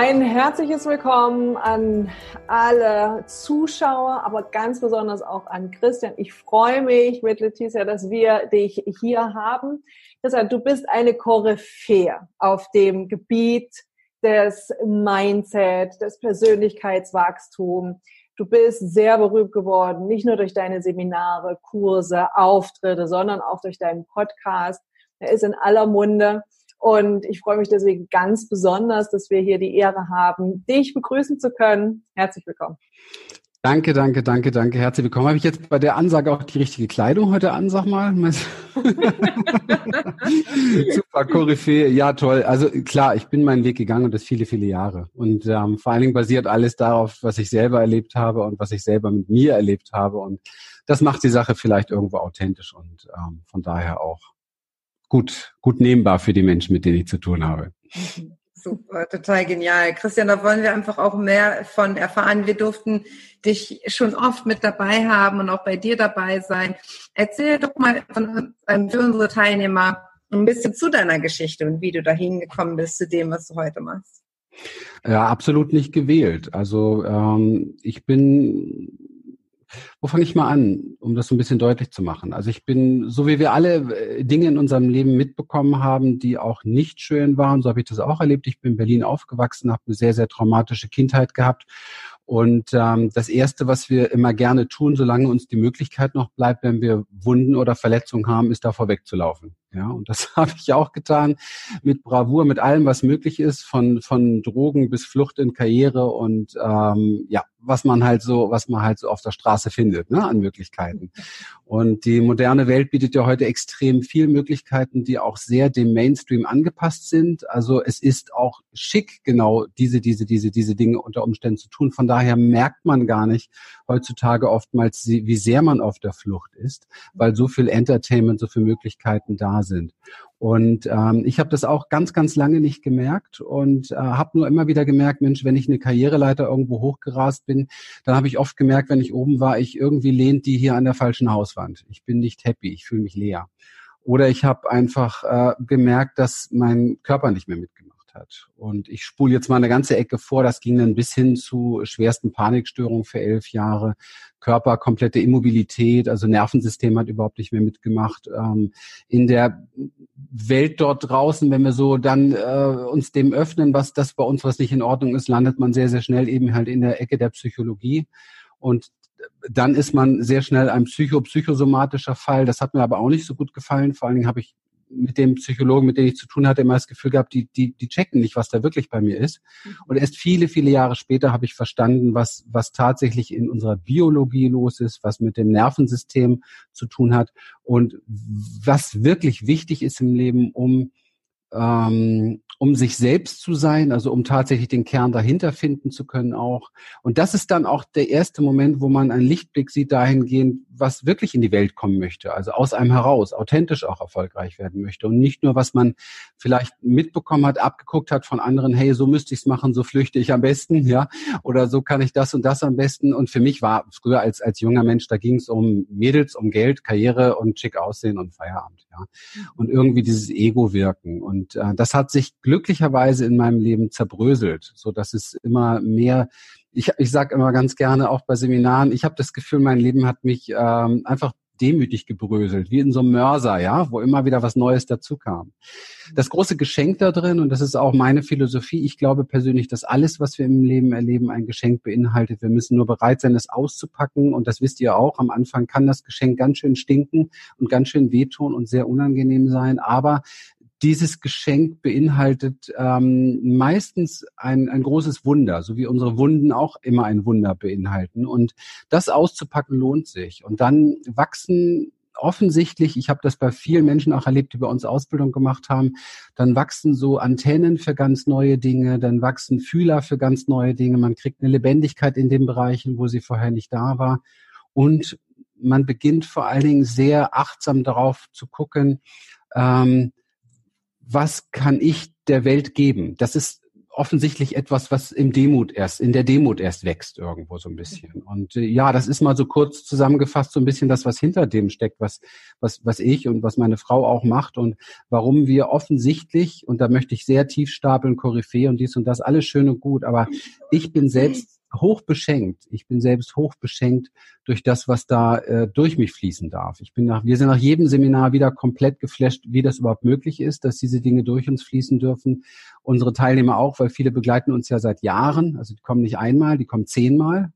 Ein herzliches Willkommen an alle Zuschauer, aber ganz besonders auch an Christian. Ich freue mich mit Letizia, dass wir dich hier haben. Deshalb, du bist eine Koryphäe auf dem Gebiet des Mindset, des Persönlichkeitswachstums. Du bist sehr berühmt geworden, nicht nur durch deine Seminare, Kurse, Auftritte, sondern auch durch deinen Podcast. Er ist in aller Munde. Und ich freue mich deswegen ganz besonders, dass wir hier die Ehre haben, dich begrüßen zu können. Herzlich willkommen. Danke, danke, danke, danke. Herzlich willkommen. Habe ich jetzt bei der Ansage auch die richtige Kleidung heute an, sag mal? Super, Koryphäe. Ja, toll. Also klar, ich bin meinen Weg gegangen und das viele, viele Jahre. Und ähm, vor allen Dingen basiert alles darauf, was ich selber erlebt habe und was ich selber mit mir erlebt habe. Und das macht die Sache vielleicht irgendwo authentisch und ähm, von daher auch gut, gut nehmbar für die Menschen, mit denen ich zu tun habe. Super, total genial. Christian, da wollen wir einfach auch mehr von erfahren. Wir durften dich schon oft mit dabei haben und auch bei dir dabei sein. Erzähl doch mal von, ähm, für unsere Teilnehmer ein bisschen zu deiner Geschichte und wie du dahin gekommen bist zu dem, was du heute machst. Ja, absolut nicht gewählt. Also ähm, ich bin wo fange ich mal an, um das so ein bisschen deutlich zu machen? Also ich bin, so wie wir alle äh, Dinge in unserem Leben mitbekommen haben, die auch nicht schön waren, so habe ich das auch erlebt. Ich bin in Berlin aufgewachsen, habe eine sehr, sehr traumatische Kindheit gehabt und ähm, das Erste, was wir immer gerne tun, solange uns die Möglichkeit noch bleibt, wenn wir Wunden oder Verletzungen haben, ist davor wegzulaufen. Ja, und das habe ich auch getan mit Bravour, mit allem, was möglich ist, von von Drogen bis Flucht in Karriere und ähm, ja, was man halt so, was man halt so auf der Straße findet, ne, an Möglichkeiten. Und die moderne Welt bietet ja heute extrem viel Möglichkeiten, die auch sehr dem Mainstream angepasst sind. Also es ist auch schick, genau diese, diese, diese, diese Dinge unter Umständen zu tun. Von daher merkt man gar nicht heutzutage oftmals, wie sehr man auf der Flucht ist, weil so viel Entertainment, so viele Möglichkeiten da sind. Und ähm, ich habe das auch ganz, ganz lange nicht gemerkt und äh, habe nur immer wieder gemerkt, Mensch, wenn ich eine Karriereleiter irgendwo hochgerast bin, dann habe ich oft gemerkt, wenn ich oben war, ich irgendwie lehnt die hier an der falschen Hauswand. Ich bin nicht happy, ich fühle mich leer. Oder ich habe einfach äh, gemerkt, dass mein Körper nicht mehr mitgemacht hat. Und ich spule jetzt mal eine ganze Ecke vor. Das ging dann bis hin zu schwersten Panikstörungen für elf Jahre, Körper komplette Immobilität, also Nervensystem hat überhaupt nicht mehr mitgemacht. Ähm, in der Welt dort draußen, wenn wir so dann äh, uns dem öffnen, was das bei uns, was nicht in Ordnung ist, landet man sehr, sehr schnell eben halt in der Ecke der Psychologie. Und dann ist man sehr schnell ein psycho-psychosomatischer Fall. Das hat mir aber auch nicht so gut gefallen. Vor allen Dingen habe ich mit dem Psychologen, mit dem ich zu tun hatte, immer das Gefühl gehabt, die, die, die checken nicht, was da wirklich bei mir ist. Und erst viele, viele Jahre später habe ich verstanden, was, was tatsächlich in unserer Biologie los ist, was mit dem Nervensystem zu tun hat und was wirklich wichtig ist im Leben, um ähm, um sich selbst zu sein, also um tatsächlich den Kern dahinter finden zu können auch. Und das ist dann auch der erste Moment, wo man einen Lichtblick sieht dahingehend, was wirklich in die Welt kommen möchte, also aus einem heraus, authentisch auch erfolgreich werden möchte und nicht nur, was man vielleicht mitbekommen hat, abgeguckt hat von anderen, hey, so müsste ich es machen, so flüchte ich am besten, ja, oder so kann ich das und das am besten. Und für mich war früher als, als junger Mensch, da ging es um Mädels, um Geld, Karriere und schick aussehen und Feierabend, ja. Und irgendwie dieses Ego wirken. Und äh, das hat sich glücklicherweise in meinem Leben zerbröselt, so dass es immer mehr ich, ich sage immer ganz gerne auch bei Seminaren, ich habe das Gefühl, mein Leben hat mich ähm, einfach demütig gebröselt, wie in so einem Mörser, ja, wo immer wieder was Neues dazu kam. Das große Geschenk da drin, und das ist auch meine Philosophie, ich glaube persönlich, dass alles, was wir im Leben erleben, ein Geschenk beinhaltet. Wir müssen nur bereit sein, es auszupacken. Und das wisst ihr auch, am Anfang kann das Geschenk ganz schön stinken und ganz schön wehtun und sehr unangenehm sein. Aber dieses Geschenk beinhaltet ähm, meistens ein, ein großes Wunder, so wie unsere Wunden auch immer ein Wunder beinhalten. Und das auszupacken lohnt sich. Und dann wachsen offensichtlich, ich habe das bei vielen Menschen auch erlebt, die bei uns Ausbildung gemacht haben, dann wachsen so Antennen für ganz neue Dinge, dann wachsen Fühler für ganz neue Dinge, man kriegt eine Lebendigkeit in den Bereichen, wo sie vorher nicht da war. Und man beginnt vor allen Dingen sehr achtsam darauf zu gucken, ähm, was kann ich der Welt geben? Das ist offensichtlich etwas, was im Demut erst, in der Demut erst wächst irgendwo so ein bisschen. Und äh, ja, das ist mal so kurz zusammengefasst so ein bisschen das, was hinter dem steckt, was, was, was ich und was meine Frau auch macht und warum wir offensichtlich, und da möchte ich sehr tief stapeln, Koryphäe und dies und das, alles schön und gut, aber ich bin selbst hoch beschenkt. Ich bin selbst hoch beschenkt durch das, was da äh, durch mich fließen darf. Ich bin nach, wir sind nach jedem Seminar wieder komplett geflasht, wie das überhaupt möglich ist, dass diese Dinge durch uns fließen dürfen. Unsere Teilnehmer auch, weil viele begleiten uns ja seit Jahren. Also die kommen nicht einmal, die kommen zehnmal.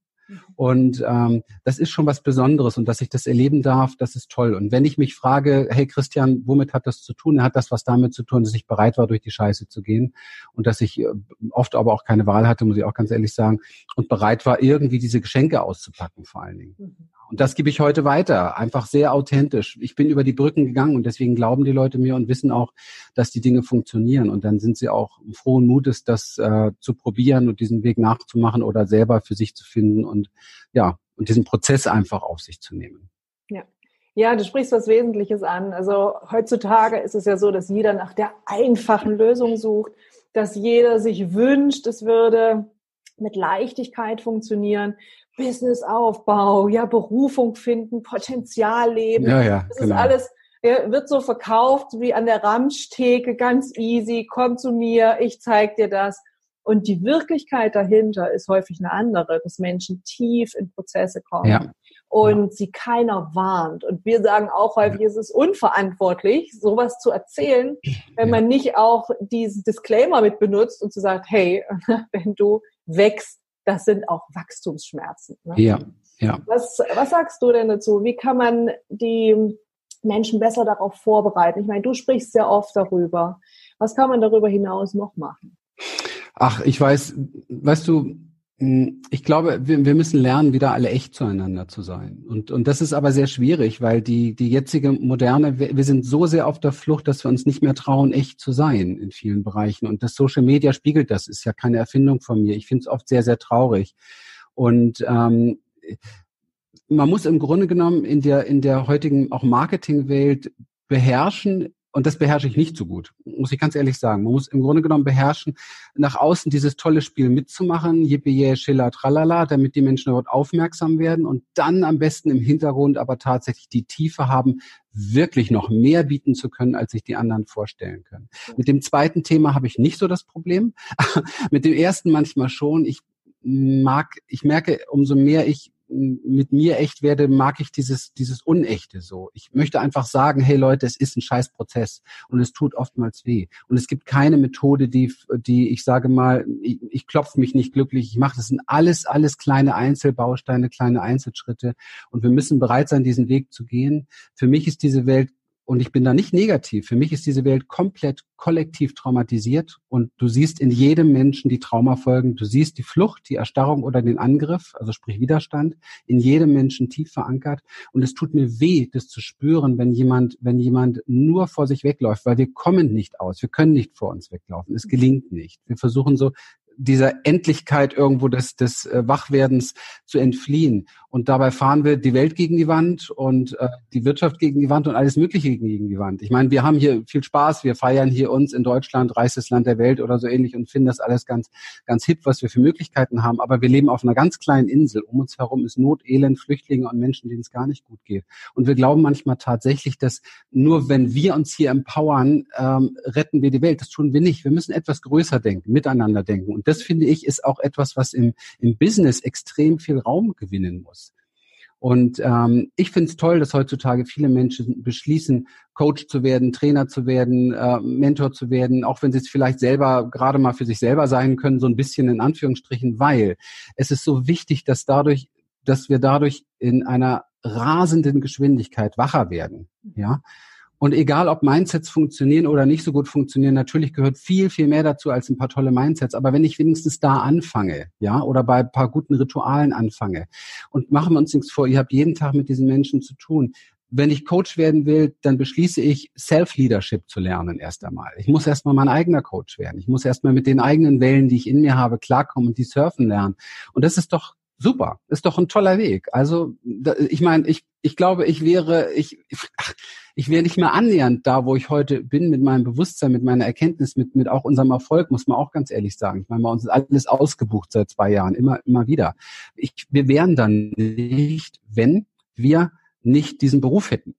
Und ähm, das ist schon was Besonderes und dass ich das erleben darf, das ist toll. Und wenn ich mich frage, hey Christian, womit hat das zu tun? Hat das was damit zu tun, dass ich bereit war, durch die Scheiße zu gehen und dass ich äh, oft aber auch keine Wahl hatte, muss ich auch ganz ehrlich sagen, und bereit war, irgendwie diese Geschenke auszupacken vor allen Dingen. Mhm. Und das gebe ich heute weiter, einfach sehr authentisch. Ich bin über die Brücken gegangen und deswegen glauben die Leute mir und wissen auch, dass die Dinge funktionieren. Und dann sind sie auch frohen Mutes, das äh, zu probieren und diesen Weg nachzumachen oder selber für sich zu finden und ja, und diesen Prozess einfach auf sich zu nehmen. Ja. Ja, du sprichst was Wesentliches an. Also heutzutage ist es ja so, dass jeder nach der einfachen Lösung sucht, dass jeder sich wünscht, es würde mit Leichtigkeit funktionieren. Businessaufbau, ja, Berufung finden, Potenzial leben. Ja, ja, das genau. ist alles, wird so verkauft wie an der Ramschtheke, ganz easy, komm zu mir, ich zeig dir das. Und die Wirklichkeit dahinter ist häufig eine andere, dass Menschen tief in Prozesse kommen ja. und ja. sie keiner warnt. Und wir sagen auch häufig, ja. es ist unverantwortlich, sowas zu erzählen, wenn man nicht auch diesen Disclaimer mit benutzt und zu sagt, hey, wenn du wächst, das sind auch Wachstumsschmerzen. Ne? Ja, ja. Was, was sagst du denn dazu? Wie kann man die Menschen besser darauf vorbereiten? Ich meine, du sprichst sehr oft darüber. Was kann man darüber hinaus noch machen? Ach, ich weiß, weißt du, ich glaube, wir, wir müssen lernen, wieder alle echt zueinander zu sein. Und, und das ist aber sehr schwierig, weil die, die jetzige moderne, wir, wir sind so sehr auf der Flucht, dass wir uns nicht mehr trauen, echt zu sein in vielen Bereichen. Und das Social Media spiegelt das, ist ja keine Erfindung von mir. Ich finde es oft sehr, sehr traurig. Und ähm, man muss im Grunde genommen in der, in der heutigen auch Marketingwelt beherrschen, und das beherrsche ich nicht so gut, muss ich ganz ehrlich sagen. Man muss im Grunde genommen beherrschen, nach außen dieses tolle Spiel mitzumachen, yippie, schiller, tralala, damit die Menschen dort aufmerksam werden und dann am besten im Hintergrund aber tatsächlich die Tiefe haben, wirklich noch mehr bieten zu können, als sich die anderen vorstellen können. Mit dem zweiten Thema habe ich nicht so das Problem. Mit dem ersten manchmal schon. Ich mag, ich merke, umso mehr ich mit mir echt werde, mag ich dieses, dieses Unechte so. Ich möchte einfach sagen, hey Leute, es ist ein Scheißprozess und es tut oftmals weh. Und es gibt keine Methode, die, die ich sage mal, ich, ich klopfe mich nicht glücklich, ich mache das sind alles, alles kleine Einzelbausteine, kleine Einzelschritte. Und wir müssen bereit sein, diesen Weg zu gehen. Für mich ist diese Welt und ich bin da nicht negativ. Für mich ist diese Welt komplett kollektiv traumatisiert und du siehst in jedem Menschen die Traumafolgen. Du siehst die Flucht, die Erstarrung oder den Angriff, also sprich Widerstand, in jedem Menschen tief verankert. Und es tut mir weh, das zu spüren, wenn jemand, wenn jemand nur vor sich wegläuft, weil wir kommen nicht aus. Wir können nicht vor uns weglaufen. Es gelingt nicht. Wir versuchen so dieser Endlichkeit irgendwo des, des äh, Wachwerdens zu entfliehen. Und dabei fahren wir die Welt gegen die Wand und äh, die Wirtschaft gegen die Wand und alles Mögliche gegen die Wand. Ich meine, wir haben hier viel Spaß, wir feiern hier uns in Deutschland, reichstes Land der Welt oder so ähnlich und finden das alles ganz, ganz hip, was wir für Möglichkeiten haben. Aber wir leben auf einer ganz kleinen Insel. Um uns herum ist Not, Elend, Flüchtlinge und Menschen, denen es gar nicht gut geht. Und wir glauben manchmal tatsächlich, dass nur wenn wir uns hier empowern, ähm, retten wir die Welt. Das tun wir nicht. Wir müssen etwas größer denken, miteinander denken. Und das finde ich ist auch etwas, was im, im Business extrem viel Raum gewinnen muss. Und ähm, ich finde es toll, dass heutzutage viele Menschen beschließen, Coach zu werden, Trainer zu werden, äh, Mentor zu werden, auch wenn sie es vielleicht selber gerade mal für sich selber sein können, so ein bisschen in Anführungsstrichen, weil es ist so wichtig, dass dadurch, dass wir dadurch in einer rasenden Geschwindigkeit wacher werden. Ja, und egal, ob Mindsets funktionieren oder nicht so gut funktionieren, natürlich gehört viel, viel mehr dazu als ein paar tolle Mindsets. Aber wenn ich wenigstens da anfange, ja, oder bei ein paar guten Ritualen anfange und machen wir uns nichts vor, ihr habt jeden Tag mit diesen Menschen zu tun. Wenn ich Coach werden will, dann beschließe ich, Self-Leadership zu lernen erst einmal. Ich muss erstmal mein eigener Coach werden. Ich muss erstmal mit den eigenen Wellen, die ich in mir habe, klarkommen und die surfen lernen. Und das ist doch super, ist doch ein toller Weg. Also ich meine, ich, ich glaube, ich wäre, ich, ich wäre nicht mehr annähernd da, wo ich heute bin, mit meinem Bewusstsein, mit meiner Erkenntnis, mit, mit auch unserem Erfolg, muss man auch ganz ehrlich sagen. Ich meine, bei uns ist alles ausgebucht seit zwei Jahren, immer, immer wieder. Ich, wir wären dann nicht, wenn wir nicht diesen Beruf hätten.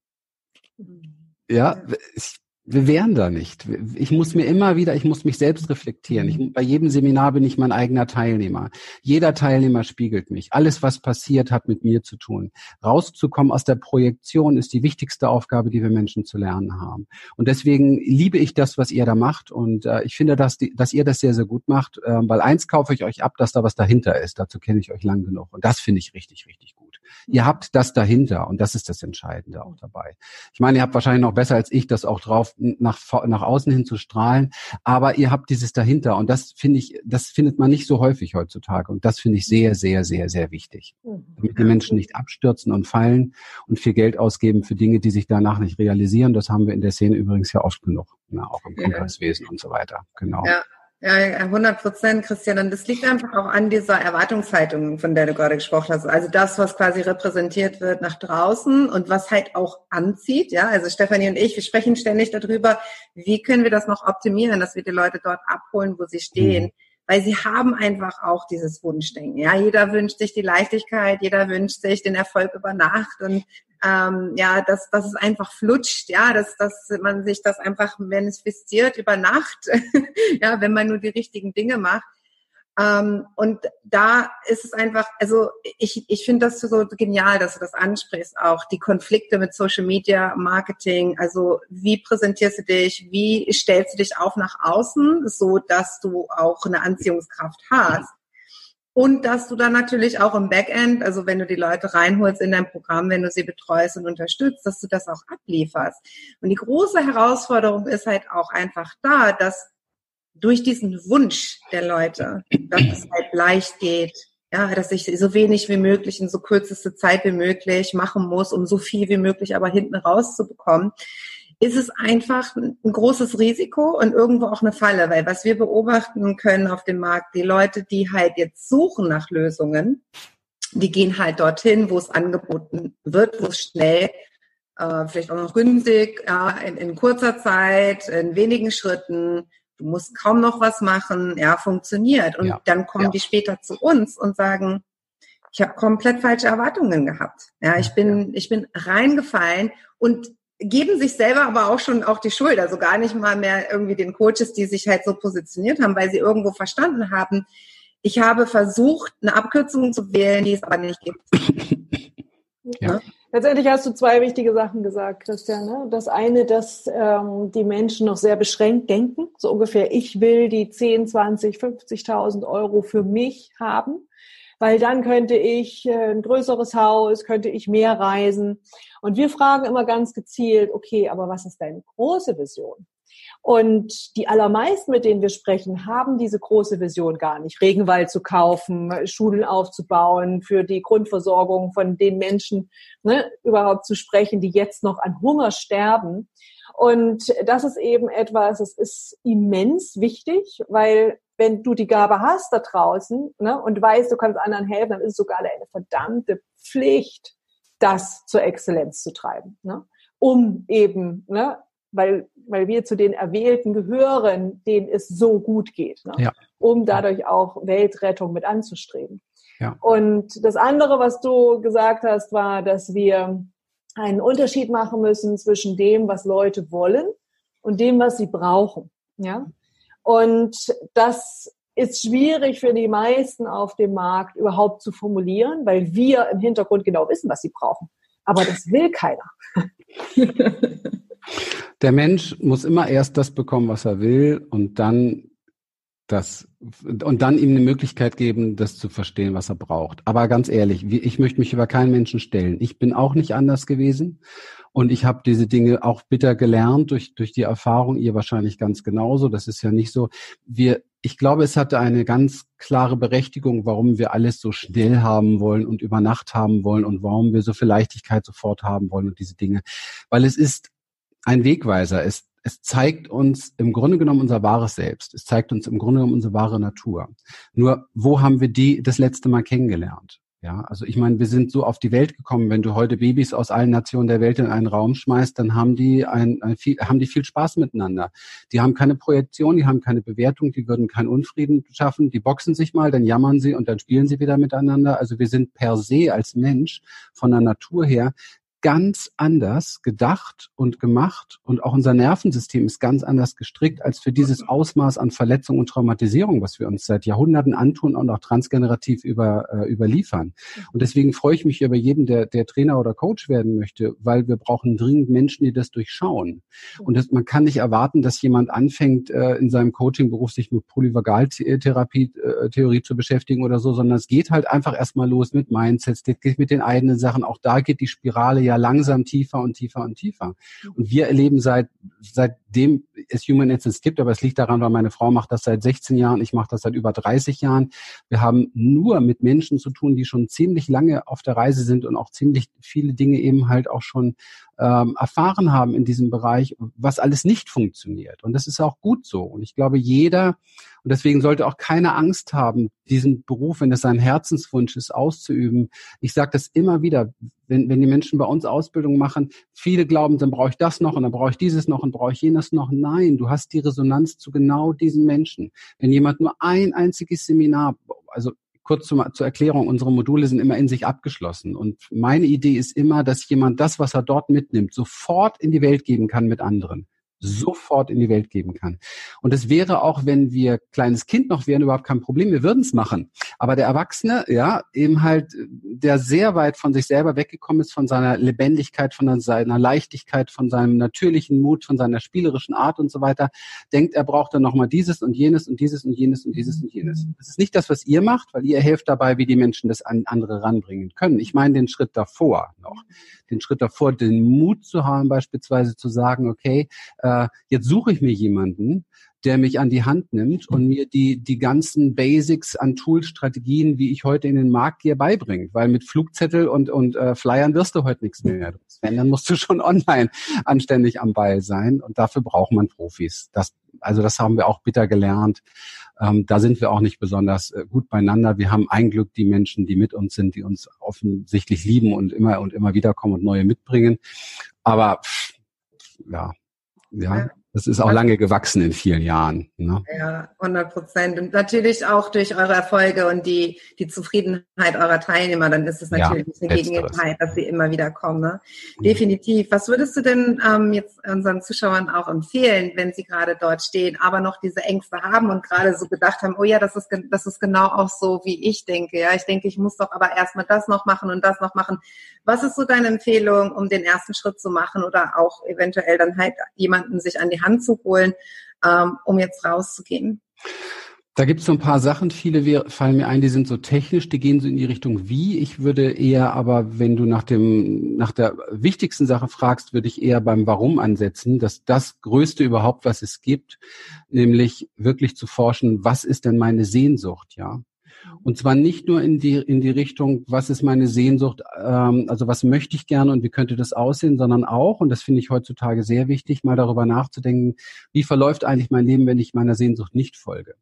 Mhm. Ja, ich, wir wären da nicht. Ich muss mir immer wieder, ich muss mich selbst reflektieren. Ich, bei jedem Seminar bin ich mein eigener Teilnehmer. Jeder Teilnehmer spiegelt mich. Alles, was passiert, hat mit mir zu tun. Rauszukommen aus der Projektion ist die wichtigste Aufgabe, die wir Menschen zu lernen haben. Und deswegen liebe ich das, was ihr da macht. Und äh, ich finde, dass, die, dass ihr das sehr, sehr gut macht, äh, weil eins kaufe ich euch ab, dass da was dahinter ist. Dazu kenne ich euch lang genug. Und das finde ich richtig, richtig gut. Ihr habt das dahinter und das ist das Entscheidende auch dabei. Ich meine, ihr habt wahrscheinlich noch besser als ich das auch drauf, nach, nach außen hin zu strahlen, aber ihr habt dieses dahinter und das finde ich, das findet man nicht so häufig heutzutage und das finde ich sehr, sehr, sehr, sehr wichtig. Mhm. Damit die Menschen nicht abstürzen und fallen und viel Geld ausgeben für Dinge, die sich danach nicht realisieren. Das haben wir in der Szene übrigens ja oft genug, ne, auch im Kongresswesen ja. und so weiter. Genau. Ja. Ja, 100 Prozent, Christian. Und das liegt einfach auch an dieser Erwartungshaltung, von der du gerade gesprochen hast. Also das, was quasi repräsentiert wird nach draußen und was halt auch anzieht. Ja, also Stefanie und ich, wir sprechen ständig darüber, wie können wir das noch optimieren, dass wir die Leute dort abholen, wo sie stehen. Mhm weil sie haben einfach auch dieses Wunschdenken. Ja, jeder wünscht sich die Leichtigkeit, jeder wünscht sich den Erfolg über Nacht und ähm, ja, dass, dass es einfach flutscht, ja, dass, dass man sich das einfach manifestiert über Nacht, ja, wenn man nur die richtigen Dinge macht. Ähm, und da ist es einfach, also ich, ich finde das so genial, dass du das ansprichst, auch die Konflikte mit Social Media Marketing. Also wie präsentierst du dich, wie stellst du dich auf nach außen, so dass du auch eine Anziehungskraft hast. Und dass du dann natürlich auch im Backend, also wenn du die Leute reinholst in dein Programm, wenn du sie betreust und unterstützt, dass du das auch ablieferst. Und die große Herausforderung ist halt auch einfach da, dass durch diesen Wunsch der Leute, dass es halt leicht geht, ja, dass ich so wenig wie möglich in so kürzeste Zeit wie möglich machen muss, um so viel wie möglich aber hinten rauszubekommen, ist es einfach ein großes Risiko und irgendwo auch eine Falle, weil was wir beobachten können auf dem Markt, die Leute, die halt jetzt suchen nach Lösungen, die gehen halt dorthin, wo es angeboten wird, wo es schnell, äh, vielleicht auch noch günstig, ja, in, in kurzer Zeit, in wenigen Schritten, du musst kaum noch was machen, ja, funktioniert. Und ja, dann kommen ja. die später zu uns und sagen, ich habe komplett falsche Erwartungen gehabt. Ja, ich bin, ich bin reingefallen und geben sich selber aber auch schon auch die Schuld, also gar nicht mal mehr irgendwie den Coaches, die sich halt so positioniert haben, weil sie irgendwo verstanden haben, ich habe versucht, eine Abkürzung zu wählen, die es aber nicht gibt. Ja. Letztendlich hast du zwei wichtige Sachen gesagt, Christian. Ne? Das eine, dass ähm, die Menschen noch sehr beschränkt denken, so ungefähr, ich will die 10, 20, 50.000 Euro für mich haben weil dann könnte ich äh, ein größeres Haus, könnte ich mehr reisen. Und wir fragen immer ganz gezielt, okay, aber was ist deine große Vision? Und die allermeisten, mit denen wir sprechen, haben diese große Vision gar nicht. Regenwald zu kaufen, Schulen aufzubauen, für die Grundversorgung von den Menschen ne, überhaupt zu sprechen, die jetzt noch an Hunger sterben. Und das ist eben etwas, es ist immens wichtig, weil wenn du die Gabe hast da draußen ne, und weißt, du kannst anderen helfen, dann ist es sogar eine verdammte Pflicht, das zur Exzellenz zu treiben, ne, um eben, ne, weil, weil wir zu den Erwählten gehören, denen es so gut geht, ne, ja. um dadurch auch Weltrettung mit anzustreben. Ja. Und das andere, was du gesagt hast, war, dass wir einen Unterschied machen müssen zwischen dem, was Leute wollen und dem, was sie brauchen. Ja? Und das ist schwierig für die meisten auf dem Markt überhaupt zu formulieren, weil wir im Hintergrund genau wissen, was sie brauchen. Aber das will keiner. Der Mensch muss immer erst das bekommen, was er will und dann das und dann ihm eine Möglichkeit geben, das zu verstehen, was er braucht. Aber ganz ehrlich, ich möchte mich über keinen Menschen stellen. Ich bin auch nicht anders gewesen und ich habe diese Dinge auch bitter gelernt durch, durch die Erfahrung, ihr wahrscheinlich ganz genauso. Das ist ja nicht so. Wir, ich glaube, es hatte eine ganz klare Berechtigung, warum wir alles so schnell haben wollen und über Nacht haben wollen und warum wir so viel Leichtigkeit sofort haben wollen und diese Dinge. Weil es ist ein Wegweiser. Es, es zeigt uns im Grunde genommen unser wahres Selbst. Es zeigt uns im Grunde genommen unsere wahre Natur. Nur, wo haben wir die das letzte Mal kennengelernt? Ja, also ich meine, wir sind so auf die Welt gekommen. Wenn du heute Babys aus allen Nationen der Welt in einen Raum schmeißt, dann haben die ein, ein viel, haben die viel Spaß miteinander. Die haben keine Projektion, die haben keine Bewertung, die würden keinen Unfrieden schaffen. Die boxen sich mal, dann jammern sie und dann spielen sie wieder miteinander. Also wir sind per se als Mensch von der Natur her ganz anders gedacht und gemacht und auch unser Nervensystem ist ganz anders gestrickt als für dieses Ausmaß an Verletzung und Traumatisierung, was wir uns seit Jahrhunderten antun und auch transgenerativ über, äh, überliefern. Und deswegen freue ich mich über jeden, der, der Trainer oder Coach werden möchte, weil wir brauchen dringend Menschen, die das durchschauen. Und das, man kann nicht erwarten, dass jemand anfängt, äh, in seinem Coaching-Beruf sich mit Polyvagaltherapie-Theorie äh, zu beschäftigen oder so, sondern es geht halt einfach erstmal los mit Mindsets, geht mit den eigenen Sachen. Auch da geht die Spirale ja ja langsam tiefer und tiefer und tiefer. Und wir erleben seit seitdem es Human Essence gibt, aber es liegt daran, weil meine Frau macht das seit 16 Jahren, ich mache das seit über 30 Jahren. Wir haben nur mit Menschen zu tun, die schon ziemlich lange auf der Reise sind und auch ziemlich viele Dinge eben halt auch schon ähm, erfahren haben in diesem Bereich, was alles nicht funktioniert. Und das ist auch gut so. Und ich glaube, jeder, und deswegen sollte auch keine Angst haben, diesen Beruf, wenn es sein Herzenswunsch ist, auszuüben. Ich sage das immer wieder, wenn, wenn die Menschen bei uns Ausbildung machen, viele glauben, dann brauche ich das noch und dann brauche ich dieses noch und brauche ich jenes noch. Nein, du hast die Resonanz zu genau diesen Menschen. Wenn jemand nur ein einziges Seminar, also kurz zum, zur Erklärung, unsere Module sind immer in sich abgeschlossen. Und meine Idee ist immer, dass jemand das, was er dort mitnimmt, sofort in die Welt geben kann mit anderen sofort in die Welt geben kann. Und es wäre auch, wenn wir kleines Kind noch wären, überhaupt kein Problem. Wir würden es machen. Aber der Erwachsene, ja, eben halt, der sehr weit von sich selber weggekommen ist, von seiner Lebendigkeit, von seiner Leichtigkeit, von seinem natürlichen Mut, von seiner spielerischen Art und so weiter, denkt, er braucht dann nochmal dieses und jenes und dieses und jenes und dieses und jenes. Das ist nicht das, was ihr macht, weil ihr helft dabei, wie die Menschen das an andere ranbringen können. Ich meine den Schritt davor noch. Den Schritt davor, den Mut zu haben, beispielsweise zu sagen, okay, äh, äh, jetzt suche ich mir jemanden, der mich an die Hand nimmt und mir die, die ganzen Basics an Toolstrategien, wie ich heute in den Markt gehe, beibringt. Weil mit Flugzettel und, und äh, Flyern wirst du heute nichts mehr. Wenn, dann musst du schon online anständig am Ball sein. Und dafür braucht man Profis. Das, also das haben wir auch bitter gelernt. Ähm, da sind wir auch nicht besonders äh, gut beieinander. Wir haben ein Glück die Menschen, die mit uns sind, die uns offensichtlich lieben und immer und immer wieder kommen und neue mitbringen. Aber pff, ja, ja. Das ist auch lange gewachsen in vielen Jahren. Ne? Ja, 100 Prozent. Und natürlich auch durch eure Erfolge und die, die Zufriedenheit eurer Teilnehmer, dann ist es natürlich ja, eine Gegenteil, dass sie immer wieder kommen. Ne? Mhm. Definitiv. Was würdest du denn ähm, jetzt unseren Zuschauern auch empfehlen, wenn sie gerade dort stehen, aber noch diese Ängste haben und gerade so gedacht haben, oh ja, das ist, das ist genau auch so, wie ich denke. Ja, ich denke, ich muss doch aber erstmal das noch machen und das noch machen. Was ist so deine Empfehlung, um den ersten Schritt zu machen oder auch eventuell dann halt jemanden sich an die Hand zu holen, ähm, um jetzt rauszugehen? Da gibt es so ein paar Sachen, viele fallen mir ein, die sind so technisch, die gehen so in die Richtung wie. Ich würde eher aber, wenn du nach dem, nach der wichtigsten Sache fragst, würde ich eher beim Warum ansetzen, dass das Größte überhaupt, was es gibt, nämlich wirklich zu forschen, was ist denn meine Sehnsucht, ja? Und zwar nicht nur in die, in die Richtung, was ist meine Sehnsucht, ähm, also was möchte ich gerne und wie könnte das aussehen, sondern auch, und das finde ich heutzutage sehr wichtig, mal darüber nachzudenken, wie verläuft eigentlich mein Leben, wenn ich meiner Sehnsucht nicht folge.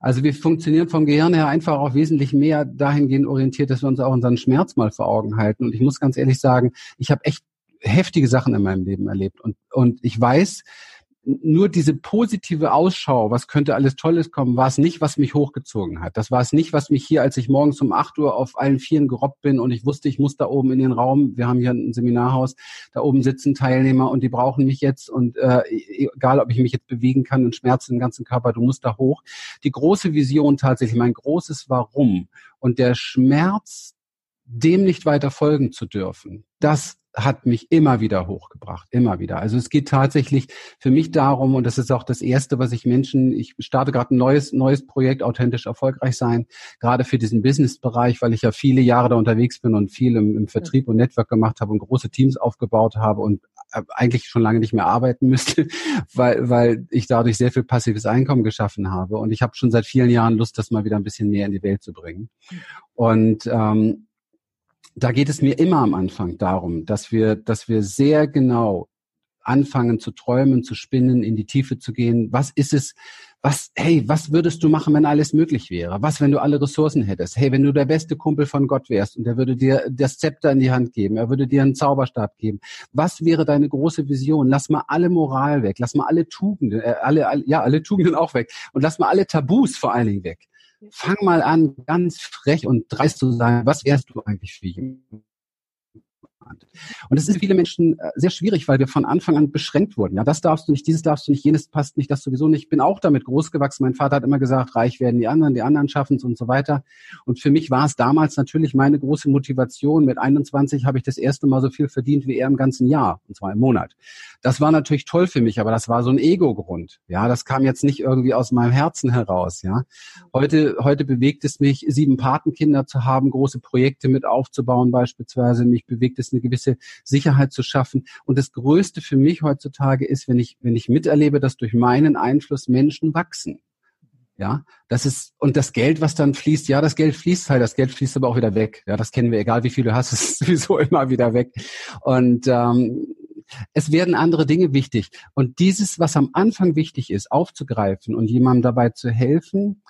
Also wir funktionieren vom Gehirn her einfach auch wesentlich mehr dahingehend orientiert, dass wir uns auch unseren Schmerz mal vor Augen halten. Und ich muss ganz ehrlich sagen, ich habe echt heftige Sachen in meinem Leben erlebt. Und, und ich weiß, nur diese positive Ausschau, was könnte alles Tolles kommen, war es nicht, was mich hochgezogen hat. Das war es nicht, was mich hier, als ich morgens um acht Uhr auf allen Vieren gerobbt bin und ich wusste, ich muss da oben in den Raum, wir haben hier ein Seminarhaus, da oben sitzen Teilnehmer und die brauchen mich jetzt und äh, egal, ob ich mich jetzt bewegen kann und Schmerzen im ganzen Körper, du musst da hoch. Die große Vision tatsächlich, mein großes Warum und der Schmerz, dem nicht weiter folgen zu dürfen, das hat mich immer wieder hochgebracht, immer wieder. Also es geht tatsächlich für mich darum, und das ist auch das Erste, was ich Menschen, ich starte gerade ein neues, neues Projekt, authentisch erfolgreich sein, gerade für diesen Business-Bereich, weil ich ja viele Jahre da unterwegs bin und viel im, im Vertrieb und Network gemacht habe und große Teams aufgebaut habe und äh, eigentlich schon lange nicht mehr arbeiten müsste, weil, weil ich dadurch sehr viel passives Einkommen geschaffen habe. Und ich habe schon seit vielen Jahren Lust, das mal wieder ein bisschen mehr in die Welt zu bringen. Und ähm, da geht es mir immer am Anfang darum, dass wir, dass wir sehr genau anfangen zu träumen, zu spinnen, in die Tiefe zu gehen. Was ist es, Was, hey, was würdest du machen, wenn alles möglich wäre? Was, wenn du alle Ressourcen hättest? Hey, wenn du der beste Kumpel von Gott wärst und er würde dir das Zepter in die Hand geben, er würde dir einen Zauberstab geben. Was wäre deine große Vision? Lass mal alle Moral weg, lass mal alle Tugenden, äh, alle, alle, ja, alle Tugenden auch weg und lass mal alle Tabus vor allen Dingen weg. Fang mal an, ganz frech und dreist zu sein. Was wärst du eigentlich für jemanden? Geplant. Und es ist für viele Menschen äh, sehr schwierig, weil wir von Anfang an beschränkt wurden. Ja, das darfst du nicht, dieses darfst du nicht, jenes passt nicht, das sowieso nicht. Ich bin auch damit großgewachsen. Mein Vater hat immer gesagt, reich werden die anderen, die anderen schaffen es und so weiter. Und für mich war es damals natürlich meine große Motivation. Mit 21 habe ich das erste Mal so viel verdient wie er im ganzen Jahr, und zwar im Monat. Das war natürlich toll für mich, aber das war so ein Ego-Grund. Ja, das kam jetzt nicht irgendwie aus meinem Herzen heraus. Ja, heute, heute bewegt es mich, sieben Patenkinder zu haben, große Projekte mit aufzubauen beispielsweise. Mich bewegt es eine gewisse Sicherheit zu schaffen. Und das Größte für mich heutzutage ist, wenn ich, wenn ich miterlebe, dass durch meinen Einfluss Menschen wachsen. Ja, das ist, und das Geld, was dann fließt, ja, das Geld fließt halt, das Geld fließt aber auch wieder weg. Ja, das kennen wir, egal wie viel du hast, ist sowieso immer wieder weg. Und ähm, es werden andere Dinge wichtig. Und dieses, was am Anfang wichtig ist, aufzugreifen und jemandem dabei zu helfen,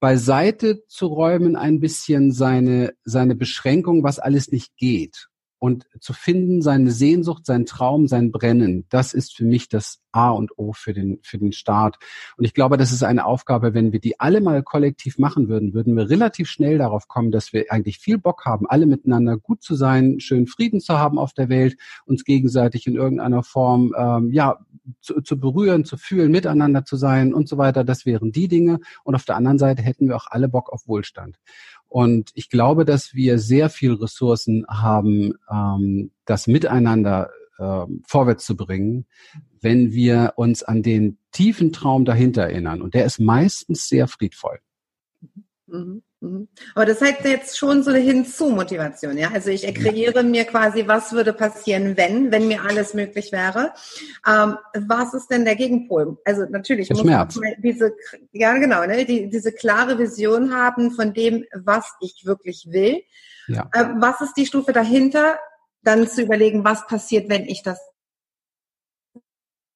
beiseite zu räumen, ein bisschen seine, seine Beschränkung, was alles nicht geht und zu finden, seine Sehnsucht, sein Traum, sein Brennen, das ist für mich das A und O für den, für den Start. Und ich glaube, das ist eine Aufgabe, wenn wir die alle mal kollektiv machen würden, würden wir relativ schnell darauf kommen, dass wir eigentlich viel Bock haben, alle miteinander gut zu sein, schön Frieden zu haben auf der Welt, uns gegenseitig in irgendeiner Form, ähm, ja, zu, zu berühren, zu fühlen, miteinander zu sein und so weiter. Das wären die Dinge. Und auf der anderen Seite hätten wir auch alle Bock auf Wohlstand. Und ich glaube, dass wir sehr viel Ressourcen haben, ähm, das miteinander äh, vorwärts zu bringen, wenn wir uns an den tiefen Traum dahinter erinnern. Und der ist meistens sehr friedvoll. Mhm. Mhm. Aber das heißt jetzt schon so eine Hinzu-Motivation, ja. Also ich kreiere mir quasi, was würde passieren, wenn, wenn mir alles möglich wäre. Ähm, was ist denn der Gegenpol? Also natürlich muss Schmerz. man diese, ja genau, ne, die, diese klare Vision haben von dem, was ich wirklich will. Ja. Äh, was ist die Stufe dahinter? Dann zu überlegen, was passiert, wenn ich das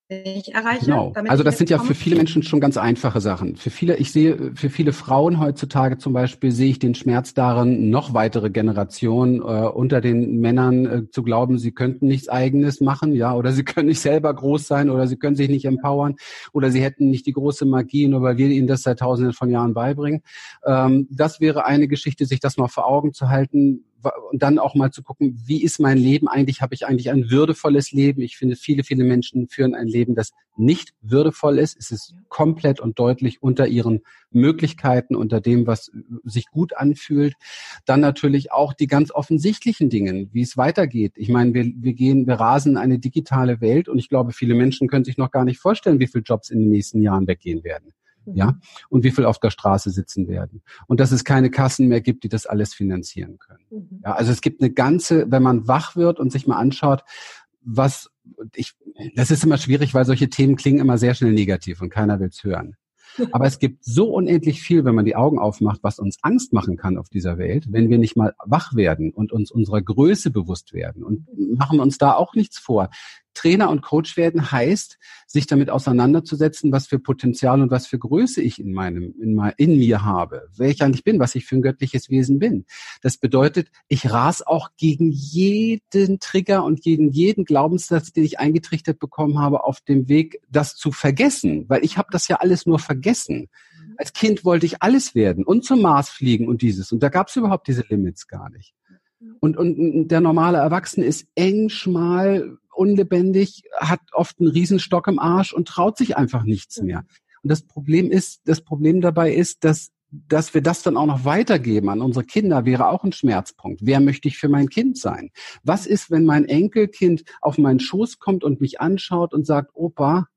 ich erreiche. Genau. also das sind ja für viele Menschen schon ganz einfache Sachen. Für viele, ich sehe, für viele Frauen heutzutage zum Beispiel sehe ich den Schmerz darin, noch weitere Generationen äh, unter den Männern äh, zu glauben, sie könnten nichts Eigenes machen, ja, oder sie können nicht selber groß sein, oder sie können sich nicht empowern, oder sie hätten nicht die große Magie, nur weil wir ihnen das seit Tausenden von Jahren beibringen. Ähm, das wäre eine Geschichte, sich das mal vor Augen zu halten und dann auch mal zu gucken, wie ist mein Leben eigentlich? Habe ich eigentlich ein würdevolles Leben? Ich finde, viele, viele Menschen führen ein Leben, das nicht würdevoll ist. Es ist komplett und deutlich unter ihren Möglichkeiten, unter dem, was sich gut anfühlt. Dann natürlich auch die ganz offensichtlichen Dinge, wie es weitergeht. Ich meine, wir, wir gehen, wir rasen eine digitale Welt und ich glaube, viele Menschen können sich noch gar nicht vorstellen, wie viele Jobs in den nächsten Jahren weggehen werden ja, mhm. und wie viel auf der Straße sitzen werden. Und dass es keine Kassen mehr gibt, die das alles finanzieren können. Mhm. Ja, also es gibt eine ganze, wenn man wach wird und sich mal anschaut, was ich, das ist immer schwierig, weil solche Themen klingen immer sehr schnell negativ und keiner will es hören. Aber es gibt so unendlich viel, wenn man die Augen aufmacht, was uns Angst machen kann auf dieser Welt, wenn wir nicht mal wach werden und uns unserer Größe bewusst werden. Und machen wir uns da auch nichts vor. Trainer und Coach werden heißt, sich damit auseinanderzusetzen, was für Potenzial und was für Größe ich in meinem, in, mein, in mir habe, wer ich eigentlich bin, was ich für ein göttliches Wesen bin. Das bedeutet, ich ras auch gegen jeden Trigger und gegen jeden Glaubenssatz, den ich eingetrichtert bekommen habe, auf dem Weg, das zu vergessen, weil ich habe das ja alles nur vergessen. Mhm. Als Kind wollte ich alles werden und zum Mars fliegen und dieses. Und da gab es überhaupt diese Limits gar nicht. Und, und der normale Erwachsene ist eng, schmal, unlebendig, hat oft einen Riesenstock im Arsch und traut sich einfach nichts mehr. Und das Problem ist, das Problem dabei ist, dass dass wir das dann auch noch weitergeben an unsere Kinder, wäre auch ein Schmerzpunkt. Wer möchte ich für mein Kind sein? Was ist, wenn mein Enkelkind auf meinen Schoß kommt und mich anschaut und sagt, Opa,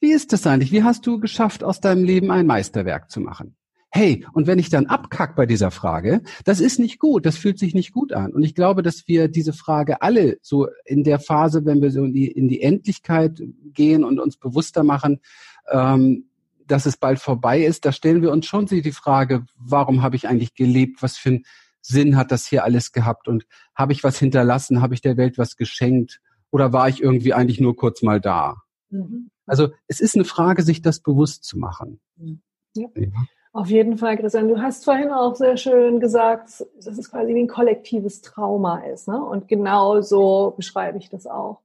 wie ist das eigentlich? Wie hast du geschafft, aus deinem Leben ein Meisterwerk zu machen? Hey, und wenn ich dann abkack bei dieser Frage, das ist nicht gut, das fühlt sich nicht gut an. Und ich glaube, dass wir diese Frage alle so in der Phase, wenn wir so in die, in die Endlichkeit gehen und uns bewusster machen, ähm, dass es bald vorbei ist, da stellen wir uns schon die Frage, warum habe ich eigentlich gelebt? Was für einen Sinn hat das hier alles gehabt? Und habe ich was hinterlassen? Habe ich der Welt was geschenkt? Oder war ich irgendwie eigentlich nur kurz mal da? Mhm. Also es ist eine Frage, sich das bewusst zu machen. Ja. ja. Auf jeden Fall, Christian. Du hast vorhin auch sehr schön gesagt, dass es quasi wie ein kollektives Trauma ist. Ne? Und genau so beschreibe ich das auch.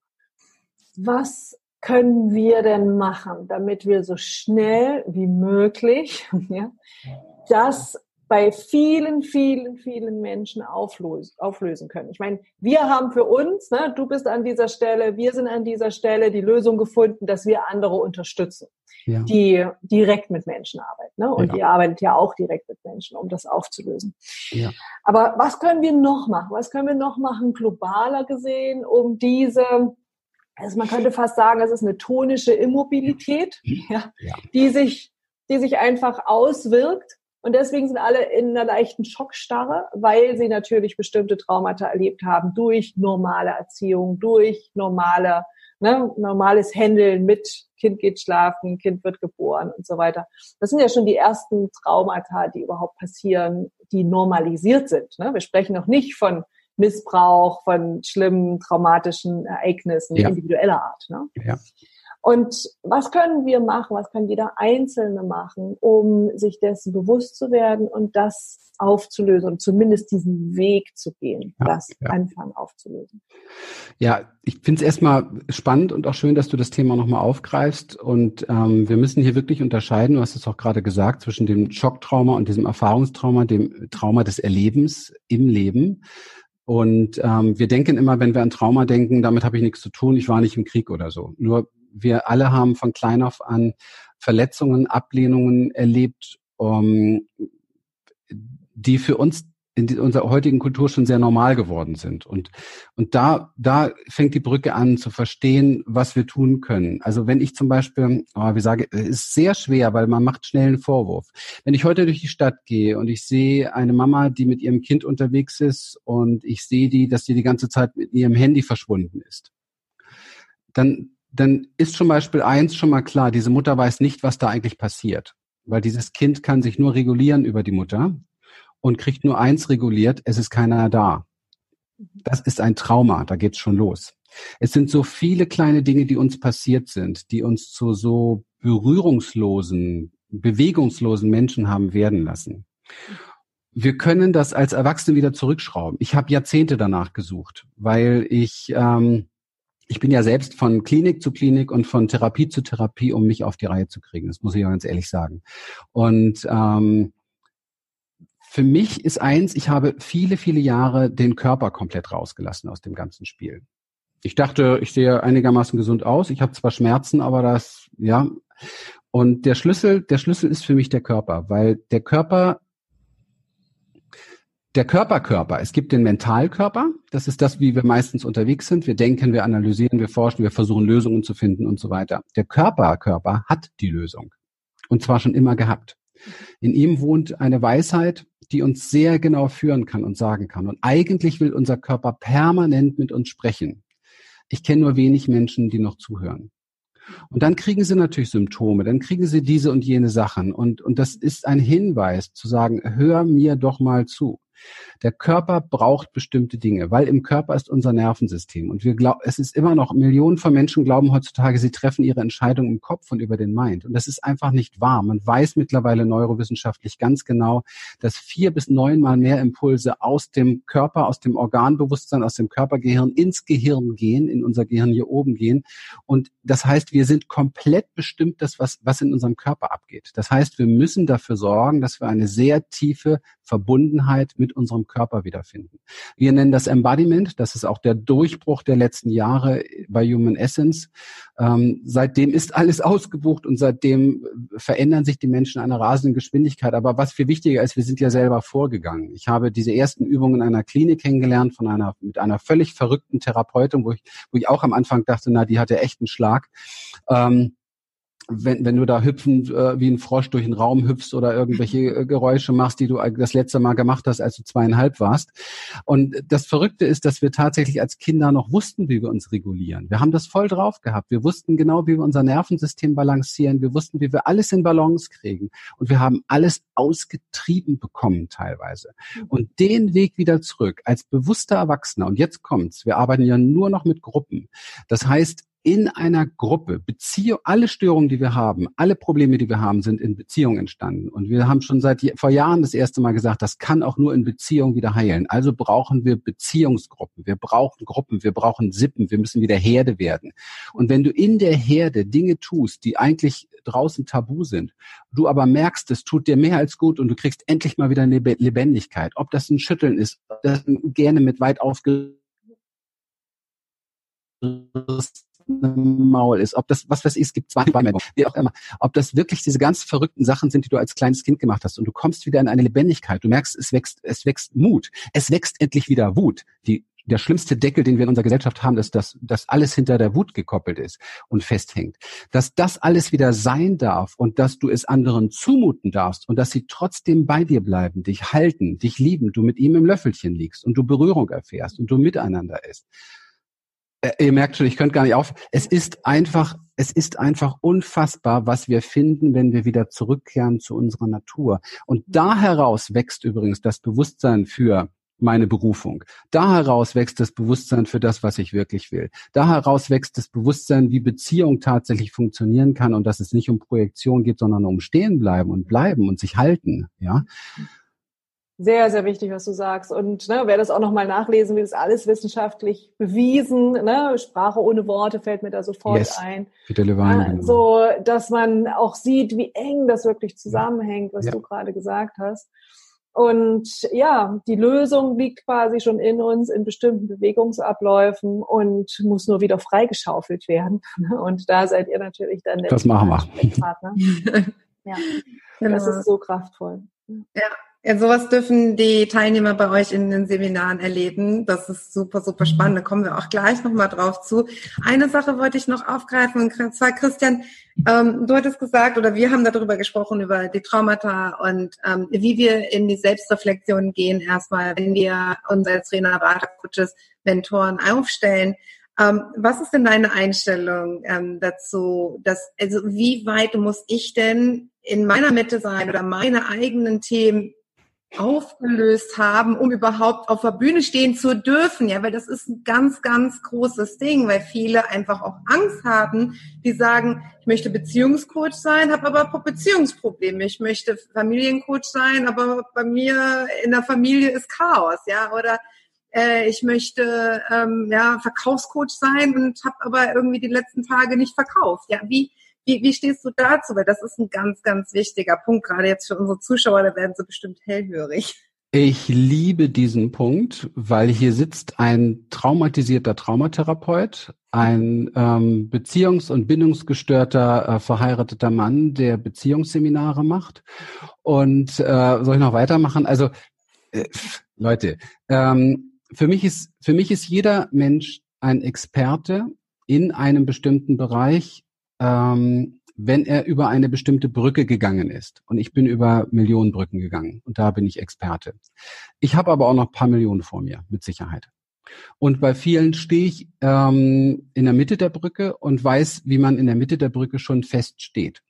Was können wir denn machen, damit wir so schnell wie möglich ja, das bei vielen, vielen, vielen Menschen auflösen, können. Ich meine, wir haben für uns, ne, du bist an dieser Stelle, wir sind an dieser Stelle die Lösung gefunden, dass wir andere unterstützen, ja. die direkt mit Menschen arbeiten. Ne? Und ja. ihr arbeitet ja auch direkt mit Menschen, um das aufzulösen. Ja. Aber was können wir noch machen? Was können wir noch machen, globaler gesehen, um diese also man könnte fast sagen, es ist eine tonische Immobilität, ja, ja. die sich, die sich einfach auswirkt und deswegen sind alle in einer leichten Schockstarre, weil sie natürlich bestimmte Traumata erlebt haben durch normale Erziehung, durch normale, ne, normales Handeln mit Kind geht schlafen, Kind wird geboren und so weiter. Das sind ja schon die ersten Traumata, die überhaupt passieren, die normalisiert sind. Ne? Wir sprechen noch nicht von Missbrauch, von schlimmen traumatischen Ereignissen ja. individueller Art. Ne? Ja. Und was können wir machen, was kann jeder Einzelne machen, um sich dessen bewusst zu werden und das aufzulösen und zumindest diesen Weg zu gehen, ja, das ja. anfangen aufzulösen. Ja, ich finde es erstmal spannend und auch schön, dass du das Thema nochmal aufgreifst. Und ähm, wir müssen hier wirklich unterscheiden, du hast es auch gerade gesagt, zwischen dem Schocktrauma und diesem Erfahrungstrauma, dem Trauma des Erlebens im Leben. Und ähm, wir denken immer, wenn wir an Trauma denken, damit habe ich nichts zu tun, ich war nicht im Krieg oder so. Nur wir alle haben von klein auf an Verletzungen, Ablehnungen erlebt, um, die für uns in unserer heutigen Kultur schon sehr normal geworden sind. Und, und da, da fängt die Brücke an zu verstehen, was wir tun können. Also wenn ich zum Beispiel, oh, wie sage, es ist sehr schwer, weil man macht schnell einen Vorwurf. Wenn ich heute durch die Stadt gehe und ich sehe eine Mama, die mit ihrem Kind unterwegs ist und ich sehe die, dass die die ganze Zeit mit ihrem Handy verschwunden ist, dann dann ist zum Beispiel eins schon mal klar, diese Mutter weiß nicht, was da eigentlich passiert. Weil dieses Kind kann sich nur regulieren über die Mutter und kriegt nur eins reguliert, es ist keiner da. Das ist ein Trauma, da geht's schon los. Es sind so viele kleine Dinge, die uns passiert sind, die uns zu so berührungslosen, bewegungslosen Menschen haben werden lassen. Wir können das als Erwachsene wieder zurückschrauben. Ich habe Jahrzehnte danach gesucht, weil ich ähm, ich bin ja selbst von Klinik zu Klinik und von Therapie zu Therapie, um mich auf die Reihe zu kriegen. Das muss ich ja ganz ehrlich sagen. Und ähm, für mich ist eins, ich habe viele, viele Jahre den Körper komplett rausgelassen aus dem ganzen Spiel. Ich dachte, ich sehe einigermaßen gesund aus. Ich habe zwar Schmerzen, aber das, ja. Und der Schlüssel, der Schlüssel ist für mich der Körper, weil der Körper der Körperkörper. Es gibt den Mentalkörper. Das ist das, wie wir meistens unterwegs sind. Wir denken, wir analysieren, wir forschen, wir versuchen Lösungen zu finden und so weiter. Der Körperkörper hat die Lösung. Und zwar schon immer gehabt. In ihm wohnt eine Weisheit, die uns sehr genau führen kann und sagen kann. Und eigentlich will unser Körper permanent mit uns sprechen. Ich kenne nur wenig Menschen, die noch zuhören. Und dann kriegen sie natürlich Symptome, dann kriegen sie diese und jene Sachen. Und, und das ist ein Hinweis zu sagen, hör mir doch mal zu. Der Körper braucht bestimmte Dinge, weil im Körper ist unser Nervensystem. Und wir glauben, es ist immer noch, Millionen von Menschen glauben heutzutage, sie treffen ihre Entscheidung im Kopf und über den Mind. Und das ist einfach nicht wahr. Man weiß mittlerweile neurowissenschaftlich ganz genau, dass vier bis neunmal mehr Impulse aus dem Körper, aus dem Organbewusstsein, aus dem Körpergehirn ins Gehirn gehen, in unser Gehirn hier oben gehen. Und das heißt, wir sind komplett bestimmt, das, was, was in unserem Körper abgeht. Das heißt, wir müssen dafür sorgen, dass wir eine sehr tiefe Verbundenheit mit unserem Körper wiederfinden. Wir nennen das Embodiment. Das ist auch der Durchbruch der letzten Jahre bei Human Essence. Ähm, seitdem ist alles ausgebucht und seitdem verändern sich die Menschen in einer rasenden Geschwindigkeit. Aber was viel wichtiger ist, wir sind ja selber vorgegangen. Ich habe diese ersten Übungen in einer Klinik kennengelernt von einer, mit einer völlig verrückten Therapeutin, wo ich, wo ich auch am Anfang dachte, na, die hatte echt einen Schlag. Ähm, wenn, wenn du da hüpfen äh, wie ein Frosch durch den Raum hüpfst oder irgendwelche äh, Geräusche machst, die du das letzte Mal gemacht hast, als du zweieinhalb warst. Und das Verrückte ist, dass wir tatsächlich als Kinder noch wussten, wie wir uns regulieren. Wir haben das voll drauf gehabt. Wir wussten genau, wie wir unser Nervensystem balancieren. Wir wussten, wie wir alles in Balance kriegen. Und wir haben alles ausgetrieben bekommen teilweise. Und den Weg wieder zurück als bewusster Erwachsener. Und jetzt kommt's. Wir arbeiten ja nur noch mit Gruppen. Das heißt, in einer Gruppe, Beziehung, alle Störungen, die wir haben, alle Probleme, die wir haben, sind in Beziehung entstanden. Und wir haben schon seit vor Jahren das erste Mal gesagt, das kann auch nur in Beziehung wieder heilen. Also brauchen wir Beziehungsgruppen, wir brauchen Gruppen, wir brauchen Sippen, wir müssen wieder Herde werden. Und wenn du in der Herde Dinge tust, die eigentlich draußen tabu sind, du aber merkst, es tut dir mehr als gut und du kriegst endlich mal wieder eine Lebendigkeit. Ob das ein Schütteln ist, das gerne mit weit aufgerissenen Maul ist, ob das, was weiß ich, es gibt zwei wie auch immer, ob das wirklich diese ganz verrückten Sachen sind, die du als kleines Kind gemacht hast. Und du kommst wieder in eine Lebendigkeit, du merkst, es wächst, es wächst Mut, es wächst endlich wieder Wut, die der schlimmste Deckel, den wir in unserer Gesellschaft haben, ist, dass, dass alles hinter der Wut gekoppelt ist und festhängt. Dass das alles wieder sein darf und dass du es anderen zumuten darfst und dass sie trotzdem bei dir bleiben, dich halten, dich lieben, du mit ihm im Löffelchen liegst und du Berührung erfährst und du miteinander isst ihr merkt schon, ich könnte gar nicht auf. Es ist einfach, es ist einfach unfassbar, was wir finden, wenn wir wieder zurückkehren zu unserer Natur. Und da heraus wächst übrigens das Bewusstsein für meine Berufung. Da heraus wächst das Bewusstsein für das, was ich wirklich will. Da heraus wächst das Bewusstsein, wie Beziehung tatsächlich funktionieren kann und dass es nicht um Projektion geht, sondern um stehen bleiben und bleiben und sich halten, ja. Sehr, sehr wichtig, was du sagst. Und ne, wer das auch nochmal nachlesen will, ist alles wissenschaftlich bewiesen. Ne? Sprache ohne Worte fällt mir da sofort yes. ein. Peter Levine, genau. So, dass man auch sieht, wie eng das wirklich zusammenhängt, was ja. du gerade gesagt hast. Und ja, die Lösung liegt quasi schon in uns, in bestimmten Bewegungsabläufen und muss nur wieder freigeschaufelt werden. Und da seid ihr natürlich dann der das machen wir. Partner. ja, genau. das ist so kraftvoll. Ja, ja, sowas dürfen die Teilnehmer bei euch in den Seminaren erleben. Das ist super, super mhm. spannend. Da kommen wir auch gleich nochmal drauf zu. Eine Sache wollte ich noch aufgreifen, und zwar Christian, ähm, du hattest gesagt, oder wir haben darüber gesprochen, über die Traumata und ähm, wie wir in die Selbstreflexion gehen, erstmal, wenn wir uns als Trainer, Berater, Coaches, Mentoren aufstellen. Ähm, was ist denn deine Einstellung ähm, dazu? Dass, also wie weit muss ich denn in meiner Mitte sein oder meine eigenen Themen aufgelöst haben, um überhaupt auf der Bühne stehen zu dürfen. Ja, weil das ist ein ganz, ganz großes Ding, weil viele einfach auch Angst haben, die sagen, ich möchte Beziehungscoach sein, habe aber Beziehungsprobleme. Ich möchte Familiencoach sein, aber bei mir in der Familie ist Chaos, ja, oder äh, ich möchte ähm, ja Verkaufscoach sein und habe aber irgendwie die letzten Tage nicht verkauft. Ja, wie wie, wie stehst du dazu? Weil das ist ein ganz, ganz wichtiger Punkt, gerade jetzt für unsere Zuschauer, da werden sie bestimmt hellhörig. Ich liebe diesen Punkt, weil hier sitzt ein traumatisierter Traumatherapeut, ein ähm, beziehungs- und bindungsgestörter äh, verheirateter Mann, der Beziehungsseminare macht. Und äh, soll ich noch weitermachen? Also äh, Leute, ähm, für mich ist für mich ist jeder Mensch ein Experte in einem bestimmten Bereich ähm, wenn er über eine bestimmte Brücke gegangen ist. Und ich bin über Millionen Brücken gegangen und da bin ich Experte. Ich habe aber auch noch paar Millionen vor mir, mit Sicherheit. Und bei vielen stehe ich ähm, in der Mitte der Brücke und weiß, wie man in der Mitte der Brücke schon fest steht.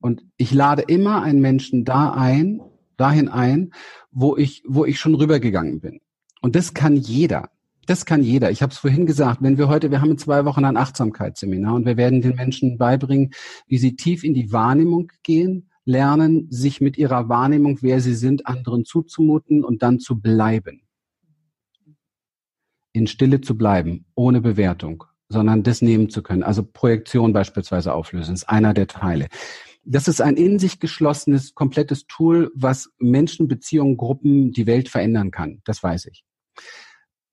Und ich lade immer einen Menschen da ein, dahin ein, wo ich, wo ich schon rübergegangen bin. Und das kann jeder. Das kann jeder. Ich habe es vorhin gesagt, wenn wir heute, wir haben in zwei Wochen ein Achtsamkeitsseminar und wir werden den Menschen beibringen, wie sie tief in die Wahrnehmung gehen, lernen, sich mit ihrer Wahrnehmung, wer sie sind, anderen zuzumuten und dann zu bleiben. In Stille zu bleiben, ohne Bewertung, sondern das nehmen zu können. Also Projektion beispielsweise auflösen, ist einer der Teile. Das ist ein in sich geschlossenes, komplettes Tool, was Menschen, Beziehungen, Gruppen, die Welt verändern kann. Das weiß ich.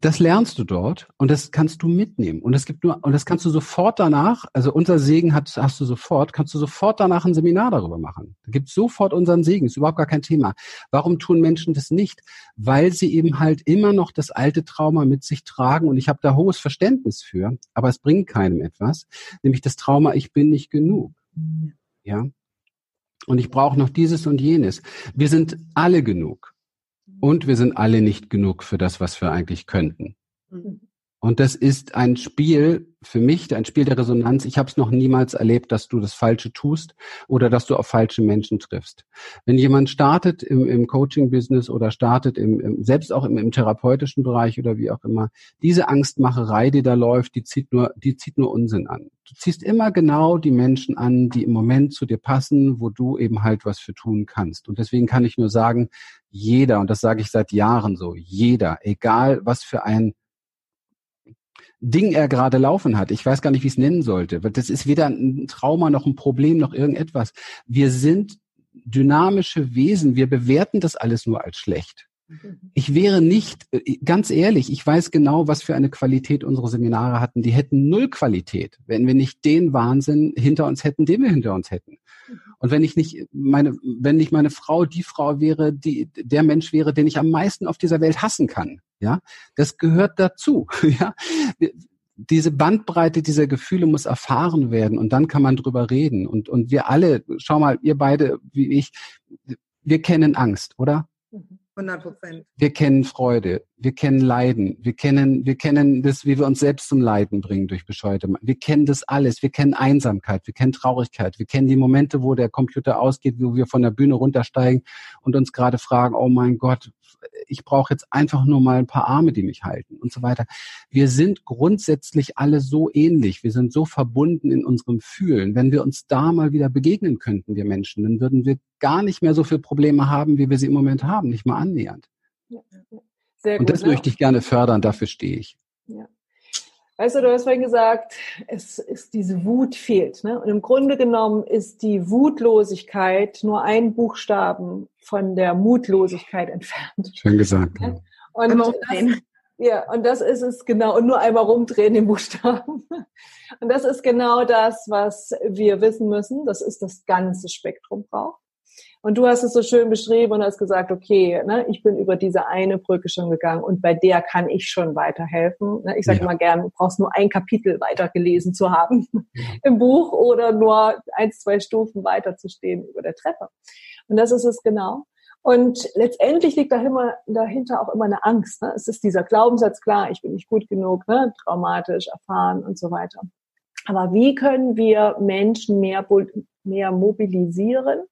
Das lernst du dort und das kannst du mitnehmen. Und es gibt nur, und das kannst du sofort danach, also unser Segen hat, hast du sofort, kannst du sofort danach ein Seminar darüber machen. Da gibt sofort unseren Segen, ist überhaupt gar kein Thema. Warum tun Menschen das nicht? Weil sie eben halt immer noch das alte Trauma mit sich tragen und ich habe da hohes Verständnis für, aber es bringt keinem etwas, nämlich das Trauma, ich bin nicht genug. Ja. Und ich brauche noch dieses und jenes. Wir sind alle genug. Und wir sind alle nicht genug für das, was wir eigentlich könnten. Mhm. Und das ist ein Spiel für mich, ein Spiel der Resonanz. Ich habe es noch niemals erlebt, dass du das Falsche tust oder dass du auf falsche Menschen triffst. Wenn jemand startet im, im Coaching-Business oder startet im, im selbst auch im, im, therapeutischen Bereich oder wie auch immer, diese Angstmacherei, die da läuft, die zieht nur, die zieht nur Unsinn an. Du ziehst immer genau die Menschen an, die im Moment zu dir passen, wo du eben halt was für tun kannst. Und deswegen kann ich nur sagen, jeder, und das sage ich seit Jahren so, jeder, egal was für ein Ding er gerade laufen hat. Ich weiß gar nicht, wie ich es nennen sollte. Das ist weder ein Trauma noch ein Problem noch irgendetwas. Wir sind dynamische Wesen. Wir bewerten das alles nur als schlecht. Ich wäre nicht, äh, ganz ehrlich, ich weiß genau, was für eine Qualität unsere Seminare hatten. Die hätten null Qualität, wenn wir nicht den Wahnsinn hinter uns hätten, den wir hinter uns hätten. Und wenn ich nicht meine, wenn nicht meine Frau die Frau wäre, die der Mensch wäre, den ich am meisten auf dieser Welt hassen kann, ja, das gehört dazu. Ja, diese Bandbreite dieser Gefühle muss erfahren werden und dann kann man drüber reden. Und und wir alle, schau mal, ihr beide wie ich, wir kennen Angst, oder? 100 Prozent. Wir kennen Freude, wir kennen Leiden, wir kennen, wir kennen das, wie wir uns selbst zum Leiden bringen durch bescheuerte. Wir kennen das alles. Wir kennen Einsamkeit, wir kennen Traurigkeit, wir kennen die Momente, wo der Computer ausgeht, wo wir von der Bühne runtersteigen und uns gerade fragen: Oh mein Gott, ich brauche jetzt einfach nur mal ein paar Arme, die mich halten und so weiter. Wir sind grundsätzlich alle so ähnlich. Wir sind so verbunden in unserem Fühlen. Wenn wir uns da mal wieder begegnen könnten, wir Menschen, dann würden wir gar nicht mehr so viele Probleme haben, wie wir sie im Moment haben, nicht mal annähernd. Ja, Sehr gut, und das ne? möchte ich gerne fördern, dafür stehe ich. Ja. Weißt du, du hast vorhin gesagt, es ist diese Wut fehlt. Ne? Und im Grunde genommen ist die Wutlosigkeit nur ein Buchstaben von der Mutlosigkeit entfernt. Schön gesagt. Ja? Und das, ja, und das ist es genau. Und nur einmal rumdrehen den Buchstaben. Und das ist genau das, was wir wissen müssen. Das ist das ganze Spektrum braucht. Und du hast es so schön beschrieben und hast gesagt, okay, ne, ich bin über diese eine Brücke schon gegangen und bei der kann ich schon weiterhelfen. Ne? Ich sage ja. immer gern, du brauchst nur ein Kapitel weitergelesen zu haben im Buch oder nur eins, zwei Stufen weiterzustehen über der Treppe. Und das ist es genau. Und letztendlich liegt dahinter, dahinter auch immer eine Angst. Ne? Es ist dieser Glaubenssatz, klar, ich bin nicht gut genug, ne? traumatisch erfahren und so weiter. Aber wie können wir Menschen mehr, mehr mobilisieren,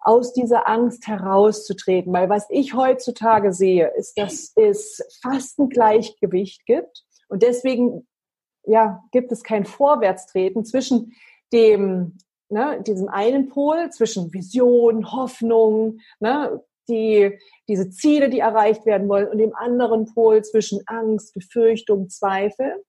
aus dieser Angst herauszutreten. Weil was ich heutzutage sehe, ist, dass es fast ein Gleichgewicht gibt. Und deswegen ja, gibt es kein Vorwärtstreten zwischen dem, ne, diesem einen Pol, zwischen Vision, Hoffnung, ne, die, diese Ziele, die erreicht werden wollen, und dem anderen Pol zwischen Angst, Befürchtung, Zweifel.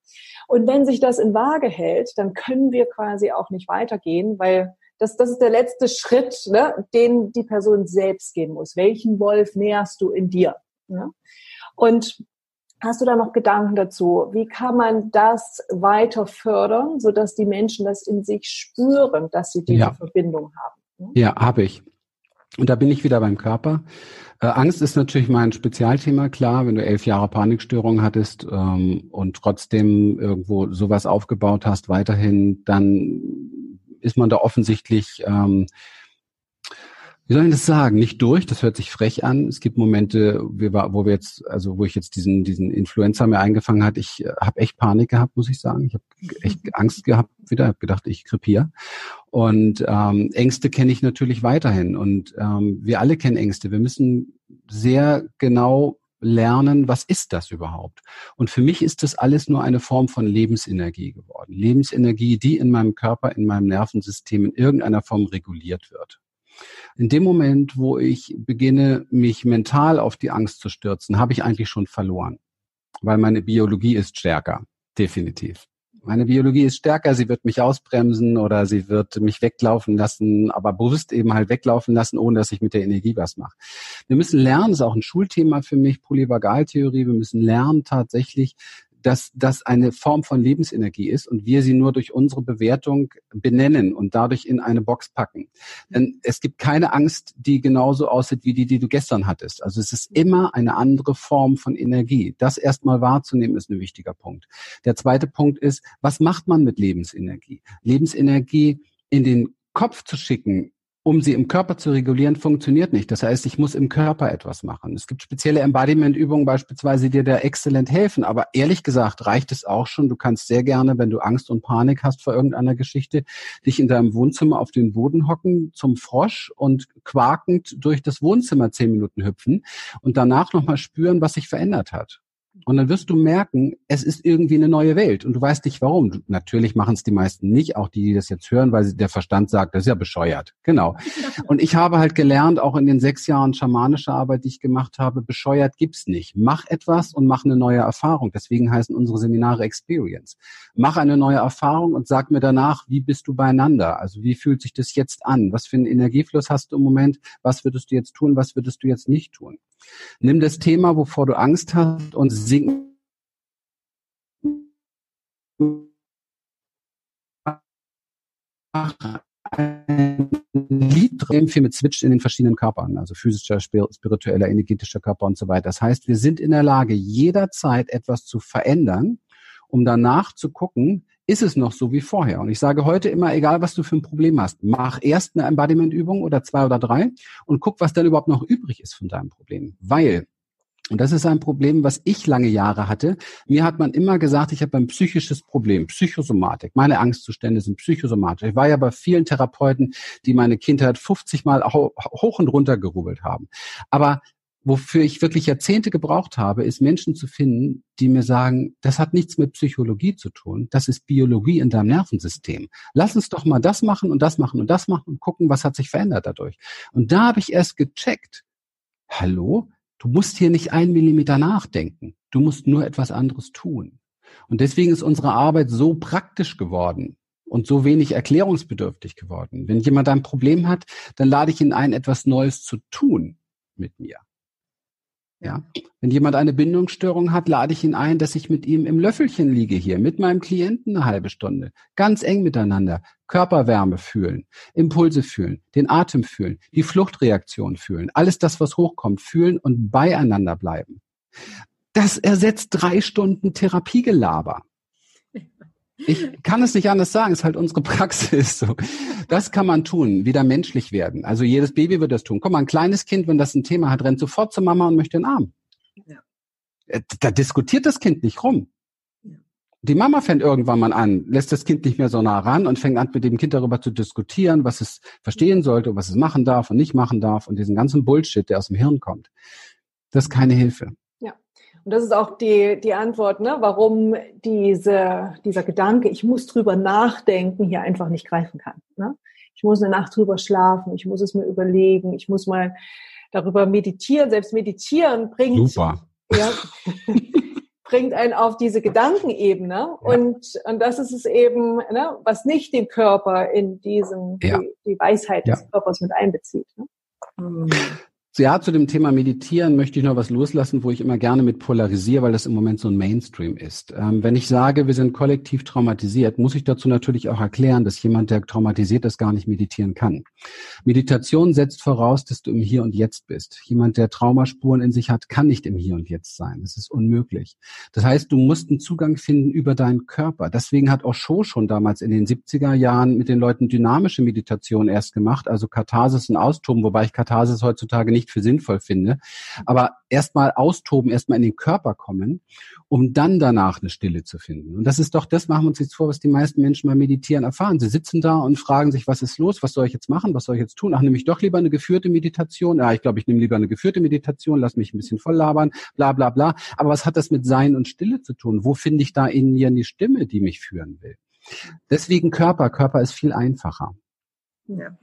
Und wenn sich das in Waage hält, dann können wir quasi auch nicht weitergehen, weil das, das ist der letzte Schritt, ne, den die Person selbst gehen muss. Welchen Wolf nährst du in dir? Ne? Und hast du da noch Gedanken dazu? Wie kann man das weiter fördern, sodass die Menschen das in sich spüren, dass sie diese ja. Verbindung haben? Ne? Ja, habe ich. Und da bin ich wieder beim Körper. Äh, Angst ist natürlich mein Spezialthema, klar. Wenn du elf Jahre Panikstörung hattest ähm, und trotzdem irgendwo sowas aufgebaut hast, weiterhin, dann ist man da offensichtlich, ähm, wie soll ich das sagen, nicht durch. Das hört sich frech an. Es gibt Momente, wo wir jetzt, also wo ich jetzt diesen diesen Influencer mir eingefangen hat. Ich äh, habe echt Panik gehabt, muss ich sagen. Ich habe echt Angst gehabt wieder. Habe gedacht, ich krepiere. Und ähm, Ängste kenne ich natürlich weiterhin. Und ähm, wir alle kennen Ängste. Wir müssen sehr genau lernen, was ist das überhaupt? Und für mich ist das alles nur eine Form von Lebensenergie geworden. Lebensenergie, die in meinem Körper, in meinem Nervensystem in irgendeiner Form reguliert wird. In dem Moment, wo ich beginne, mich mental auf die Angst zu stürzen, habe ich eigentlich schon verloren, weil meine Biologie ist stärker, definitiv. Meine Biologie ist stärker, sie wird mich ausbremsen oder sie wird mich weglaufen lassen, aber bewusst eben halt weglaufen lassen, ohne dass ich mit der Energie was mache. Wir müssen lernen, ist auch ein Schulthema für mich, Polyvagaltheorie, wir müssen lernen tatsächlich, dass das eine Form von Lebensenergie ist und wir sie nur durch unsere Bewertung benennen und dadurch in eine Box packen. Denn es gibt keine Angst, die genauso aussieht wie die, die du gestern hattest. Also es ist immer eine andere Form von Energie. Das erstmal wahrzunehmen ist ein wichtiger Punkt. Der zweite Punkt ist, was macht man mit Lebensenergie? Lebensenergie in den Kopf zu schicken, um sie im Körper zu regulieren, funktioniert nicht. Das heißt, ich muss im Körper etwas machen. Es gibt spezielle Embodiment-Übungen beispielsweise, die dir exzellent helfen. Aber ehrlich gesagt reicht es auch schon. Du kannst sehr gerne, wenn du Angst und Panik hast vor irgendeiner Geschichte, dich in deinem Wohnzimmer auf den Boden hocken zum Frosch und quakend durch das Wohnzimmer zehn Minuten hüpfen und danach nochmal spüren, was sich verändert hat. Und dann wirst du merken, es ist irgendwie eine neue Welt und du weißt nicht warum. Du, natürlich machen es die meisten nicht, auch die, die das jetzt hören, weil der Verstand sagt, das ist ja bescheuert. Genau. Und ich habe halt gelernt, auch in den sechs Jahren schamanische Arbeit, die ich gemacht habe, bescheuert gibt's nicht. Mach etwas und mach eine neue Erfahrung. Deswegen heißen unsere Seminare Experience. Mach eine neue Erfahrung und sag mir danach, wie bist du beieinander? Also wie fühlt sich das jetzt an? Was für einen Energiefluss hast du im Moment? Was würdest du jetzt tun? Was würdest du jetzt nicht tun? Nimm das Thema, wovor du Angst hast und sing ein Lied mit Switch in den verschiedenen Körpern, also physischer, spiritueller, energetischer Körper und so weiter. Das heißt, wir sind in der Lage, jederzeit etwas zu verändern, um danach zu gucken, ist es noch so wie vorher. Und ich sage heute immer, egal was du für ein Problem hast, mach erst eine Embodiment-Übung oder zwei oder drei und guck, was dann überhaupt noch übrig ist von deinem Problem. Weil und das ist ein Problem, was ich lange Jahre hatte. Mir hat man immer gesagt, ich habe ein psychisches Problem, Psychosomatik. Meine Angstzustände sind psychosomatisch. Ich war ja bei vielen Therapeuten, die meine Kindheit 50 Mal hoch und runter gerubbelt haben. Aber wofür ich wirklich Jahrzehnte gebraucht habe, ist Menschen zu finden, die mir sagen, das hat nichts mit Psychologie zu tun, das ist Biologie in deinem Nervensystem. Lass uns doch mal das machen und das machen und das machen und gucken, was hat sich verändert dadurch. Und da habe ich erst gecheckt, hallo, du musst hier nicht ein Millimeter nachdenken, du musst nur etwas anderes tun. Und deswegen ist unsere Arbeit so praktisch geworden, und so wenig erklärungsbedürftig geworden. Wenn jemand ein Problem hat, dann lade ich ihn ein, etwas Neues zu tun mit mir. Ja. Wenn jemand eine Bindungsstörung hat, lade ich ihn ein, dass ich mit ihm im Löffelchen liege hier, mit meinem Klienten eine halbe Stunde. Ganz eng miteinander. Körperwärme fühlen, Impulse fühlen, den Atem fühlen, die Fluchtreaktion fühlen. Alles das, was hochkommt, fühlen und beieinander bleiben. Das ersetzt drei Stunden Therapiegelaber. Ich kann es nicht anders sagen, ist halt unsere Praxis so. Das kann man tun, wieder menschlich werden. Also jedes Baby wird das tun. Komm mal, ein kleines Kind, wenn das ein Thema hat, rennt sofort zur Mama und möchte den Arm. Ja. Äh, da diskutiert das Kind nicht rum. Die Mama fängt irgendwann mal an, lässt das Kind nicht mehr so nah ran und fängt an, mit dem Kind darüber zu diskutieren, was es verstehen sollte, was es machen darf und nicht machen darf und diesen ganzen Bullshit, der aus dem Hirn kommt. Das ist keine Hilfe. Und das ist auch die, die Antwort, ne, warum diese, dieser Gedanke, ich muss drüber nachdenken, hier einfach nicht greifen kann. Ne? Ich muss eine Nacht drüber schlafen, ich muss es mir überlegen, ich muss mal darüber meditieren. Selbst meditieren bringt, Super. Ja, bringt einen auf diese Gedankenebene. Ja. Und, und das ist es eben, ne, was nicht den Körper in diesem, ja. die, die, Weisheit des Körpers mit einbezieht. Ne? Mhm. Ja, zu dem Thema Meditieren möchte ich noch was loslassen, wo ich immer gerne mit polarisiere, weil das im Moment so ein Mainstream ist. Ähm, wenn ich sage, wir sind kollektiv traumatisiert, muss ich dazu natürlich auch erklären, dass jemand, der traumatisiert ist, gar nicht meditieren kann. Meditation setzt voraus, dass du im Hier und Jetzt bist. Jemand, der Traumaspuren in sich hat, kann nicht im Hier und Jetzt sein. Das ist unmöglich. Das heißt, du musst einen Zugang finden über deinen Körper. Deswegen hat Osho schon damals in den 70er Jahren mit den Leuten dynamische Meditation erst gemacht, also Katharsis und Austoben, wobei ich Katharsis heutzutage nicht nicht für sinnvoll finde. Aber erstmal austoben, erstmal in den Körper kommen, um dann danach eine Stille zu finden. Und das ist doch, das machen wir uns jetzt vor, was die meisten Menschen beim Meditieren erfahren. Sie sitzen da und fragen sich, was ist los? Was soll ich jetzt machen? Was soll ich jetzt tun? Ach, nehme ich doch lieber eine geführte Meditation? Ja, ich glaube, ich nehme lieber eine geführte Meditation, lass mich ein bisschen voll labern, bla, bla, bla. Aber was hat das mit Sein und Stille zu tun? Wo finde ich da in mir die Stimme, die mich führen will? Deswegen Körper. Körper ist viel einfacher. Ja.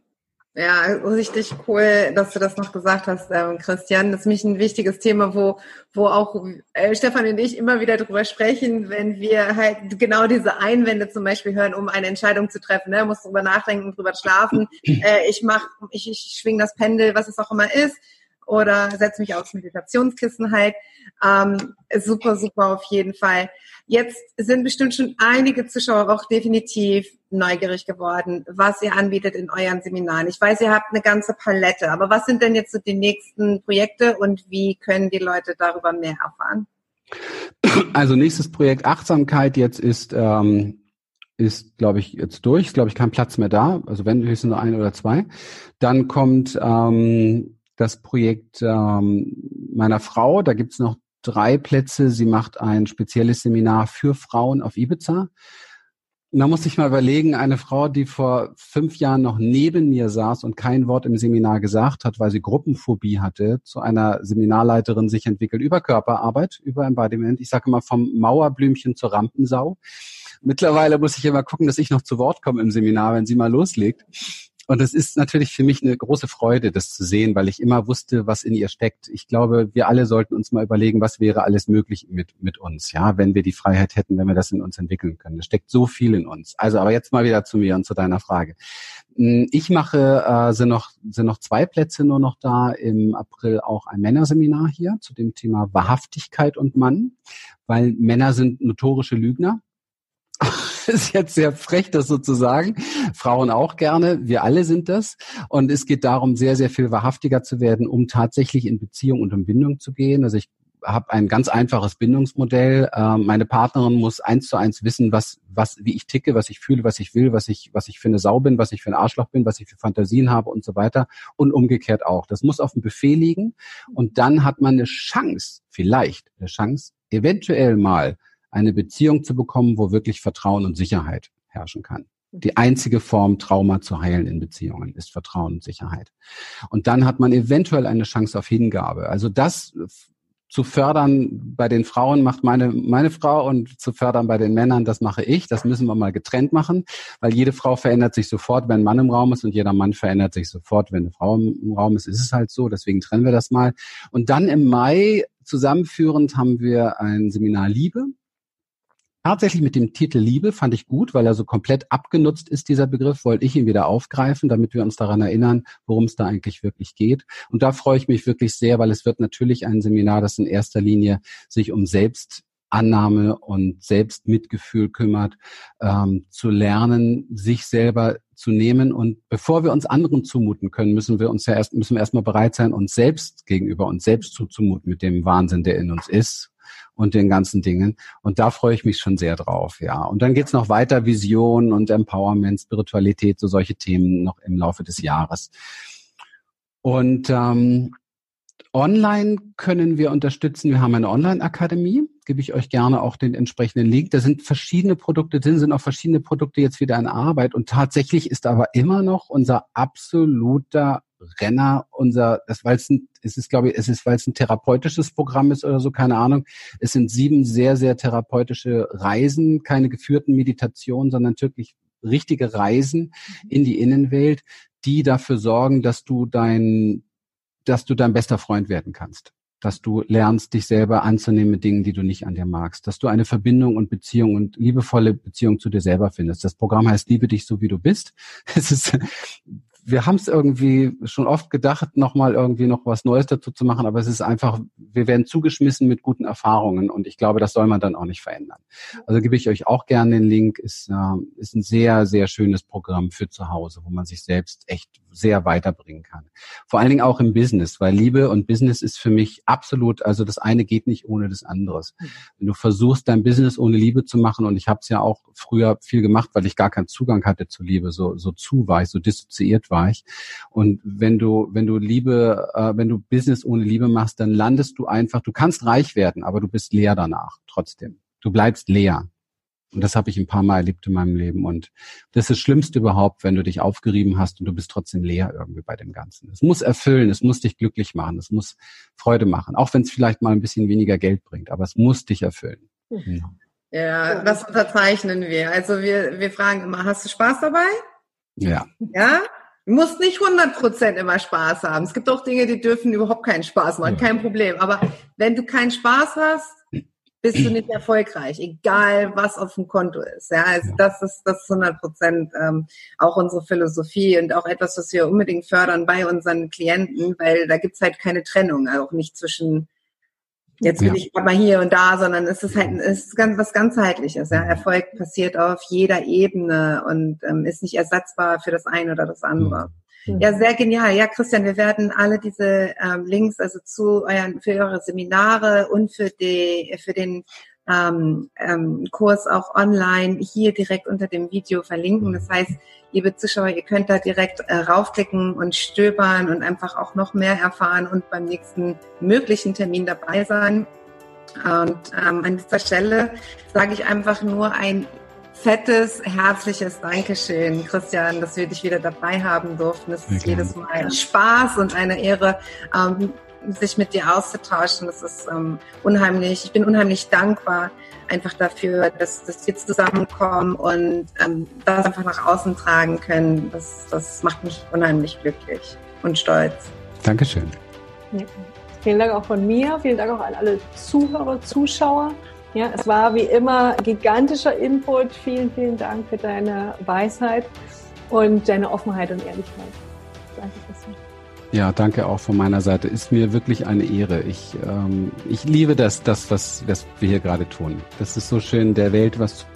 Ja, richtig cool, dass du das noch gesagt hast, ähm, Christian. Das ist mich ein wichtiges Thema, wo, wo auch äh, Stefan und ich immer wieder drüber sprechen, wenn wir halt genau diese Einwände zum Beispiel hören, um eine Entscheidung zu treffen. Ne? Muss drüber nachdenken, drüber schlafen. Äh, ich mach, ich, ich schwing das Pendel, was es auch immer ist oder setze mich aufs Meditationskissen halt. Ähm, super, super auf jeden Fall. Jetzt sind bestimmt schon einige Zuschauer auch definitiv neugierig geworden, was ihr anbietet in euren Seminaren. Ich weiß, ihr habt eine ganze Palette, aber was sind denn jetzt so die nächsten Projekte und wie können die Leute darüber mehr erfahren? Also nächstes Projekt Achtsamkeit jetzt ist ähm, ist, glaube ich, jetzt durch, ist, glaube ich, kein Platz mehr da, also wenn höchstens nur ein oder zwei. Dann kommt ähm, das Projekt ähm, meiner Frau, da gibt's noch drei Plätze. Sie macht ein spezielles Seminar für Frauen auf Ibiza. Und da musste ich mal überlegen, eine Frau, die vor fünf Jahren noch neben mir saß und kein Wort im Seminar gesagt hat, weil sie Gruppenphobie hatte, zu einer Seminarleiterin sich entwickelt über Körperarbeit, über Embodiment. Ich sage immer vom Mauerblümchen zur Rampensau. Mittlerweile muss ich immer gucken, dass ich noch zu Wort komme im Seminar, wenn sie mal loslegt. Und es ist natürlich für mich eine große Freude, das zu sehen, weil ich immer wusste, was in ihr steckt. Ich glaube, wir alle sollten uns mal überlegen, was wäre alles möglich mit, mit uns, ja, wenn wir die Freiheit hätten, wenn wir das in uns entwickeln können. Es steckt so viel in uns. Also, aber jetzt mal wieder zu mir und zu deiner Frage. Hm, ich mache, äh, sind noch, sind noch zwei Plätze nur noch da. Im April auch ein Männerseminar hier zu dem Thema Wahrhaftigkeit und Mann, weil Männer sind notorische Lügner. ist jetzt sehr frech, das sozusagen. Frauen auch gerne. Wir alle sind das. Und es geht darum, sehr, sehr viel wahrhaftiger zu werden, um tatsächlich in Beziehung und in Bindung zu gehen. Also ich habe ein ganz einfaches Bindungsmodell. Ähm, meine Partnerin muss eins zu eins wissen, was, was, wie ich ticke, was ich fühle, was ich will, was ich, was ich für eine Sau bin, was ich für ein Arschloch bin, was ich für Fantasien habe und so weiter. Und umgekehrt auch. Das muss auf dem Buffet liegen. Und dann hat man eine Chance, vielleicht eine Chance, eventuell mal eine Beziehung zu bekommen, wo wirklich Vertrauen und Sicherheit herrschen kann. Die einzige Form, Trauma zu heilen in Beziehungen, ist Vertrauen und Sicherheit. Und dann hat man eventuell eine Chance auf Hingabe. Also das zu fördern bei den Frauen macht meine, meine Frau und zu fördern bei den Männern, das mache ich. Das müssen wir mal getrennt machen, weil jede Frau verändert sich sofort, wenn ein Mann im Raum ist und jeder Mann verändert sich sofort, wenn eine Frau im Raum ist. Ist es halt so, deswegen trennen wir das mal. Und dann im Mai zusammenführend haben wir ein Seminar Liebe Tatsächlich mit dem Titel Liebe fand ich gut, weil er so komplett abgenutzt ist, dieser Begriff, wollte ich ihn wieder aufgreifen, damit wir uns daran erinnern, worum es da eigentlich wirklich geht. Und da freue ich mich wirklich sehr, weil es wird natürlich ein Seminar, das in erster Linie sich um Selbstannahme und Selbstmitgefühl kümmert, ähm, zu lernen, sich selber zu nehmen. Und bevor wir uns anderen zumuten können, müssen wir uns ja erst, müssen wir erstmal bereit sein, uns selbst gegenüber uns selbst zuzumuten mit dem Wahnsinn, der in uns ist und den ganzen Dingen. Und da freue ich mich schon sehr drauf, ja. Und dann geht's noch weiter, Vision und Empowerment, Spiritualität, so solche Themen noch im Laufe des Jahres. Und ähm, online können wir unterstützen. Wir haben eine Online-Akademie, gebe ich euch gerne auch den entsprechenden Link. Da sind verschiedene Produkte drin, sind auch verschiedene Produkte jetzt wieder in Arbeit. Und tatsächlich ist aber immer noch unser absoluter Renner unser, das weil es ein, es ist glaube ich, es ist weil es ein therapeutisches Programm ist oder so, keine Ahnung. Es sind sieben sehr sehr therapeutische Reisen, keine geführten Meditationen, sondern wirklich richtige Reisen mhm. in die Innenwelt, die dafür sorgen, dass du dein, dass du dein bester Freund werden kannst dass du lernst, dich selber anzunehmen mit Dingen, die du nicht an dir magst, dass du eine Verbindung und Beziehung und liebevolle Beziehung zu dir selber findest. Das Programm heißt Liebe dich so, wie du bist. Es ist wir haben es irgendwie schon oft gedacht, nochmal irgendwie noch was Neues dazu zu machen, aber es ist einfach, wir werden zugeschmissen mit guten Erfahrungen und ich glaube, das soll man dann auch nicht verändern. Also gebe ich euch auch gerne den Link, ist, äh, ist ein sehr, sehr schönes Programm für zu Hause, wo man sich selbst echt sehr weiterbringen kann. Vor allen Dingen auch im Business, weil Liebe und Business ist für mich absolut, also das eine geht nicht ohne das andere. Wenn du versuchst, dein Business ohne Liebe zu machen, und ich habe es ja auch früher viel gemacht, weil ich gar keinen Zugang hatte zu Liebe, so, so zu war ich, so dissoziiert war ich. Und wenn du, wenn du Liebe, äh, wenn du Business ohne Liebe machst, dann landest du einfach, du kannst reich werden, aber du bist leer danach, trotzdem. Du bleibst leer. Und das habe ich ein paar Mal erlebt in meinem Leben. Und das ist das Schlimmste überhaupt, wenn du dich aufgerieben hast und du bist trotzdem leer irgendwie bei dem Ganzen. Es muss erfüllen, es muss dich glücklich machen, es muss Freude machen, auch wenn es vielleicht mal ein bisschen weniger Geld bringt, aber es muss dich erfüllen. Mhm. Ja, das unterzeichnen wir. Also wir, wir fragen immer, hast du Spaß dabei? Ja. Ja? Du musst nicht 100% immer Spaß haben. Es gibt auch Dinge, die dürfen überhaupt keinen Spaß machen, kein Problem. Aber wenn du keinen Spaß hast, bist du nicht erfolgreich, egal was auf dem Konto ist. Ja, also das ist das ist 100 Prozent ähm, auch unsere Philosophie und auch etwas, was wir unbedingt fördern bei unseren Klienten, weil da gibt's halt keine Trennung, auch nicht zwischen jetzt bin ja. ich mal hier und da, sondern es ist halt es ist ganz was ganzheitliches. Ja, Erfolg passiert auf jeder Ebene und ähm, ist nicht ersatzbar für das eine oder das andere. Ja, sehr genial. Ja, Christian, wir werden alle diese ähm, Links also zu euren für eure Seminare und für die für den ähm, ähm, Kurs auch online hier direkt unter dem Video verlinken. Das heißt, liebe Zuschauer, ihr könnt da direkt äh, raufklicken und stöbern und einfach auch noch mehr erfahren und beim nächsten möglichen Termin dabei sein. Und ähm, an dieser Stelle sage ich einfach nur ein fettes, herzliches Dankeschön, Christian, dass wir dich wieder dabei haben durften. Es ist jedes Mal ein Spaß und eine Ehre, ähm, sich mit dir auszutauschen. Das ist ähm, unheimlich, ich bin unheimlich dankbar einfach dafür, dass, dass wir zusammenkommen und ähm, das einfach nach außen tragen können. Das, das macht mich unheimlich glücklich und stolz. Dankeschön. Ja. Vielen Dank auch von mir. Vielen Dank auch an alle Zuhörer, Zuschauer. Ja, es war wie immer gigantischer Input. Vielen, vielen Dank für deine Weisheit und deine Offenheit und Ehrlichkeit. Danke. Ja, danke auch von meiner Seite. Ist mir wirklich eine Ehre. Ich, ähm, ich liebe das, das was, was wir hier gerade tun. Das ist so schön, der Welt was zu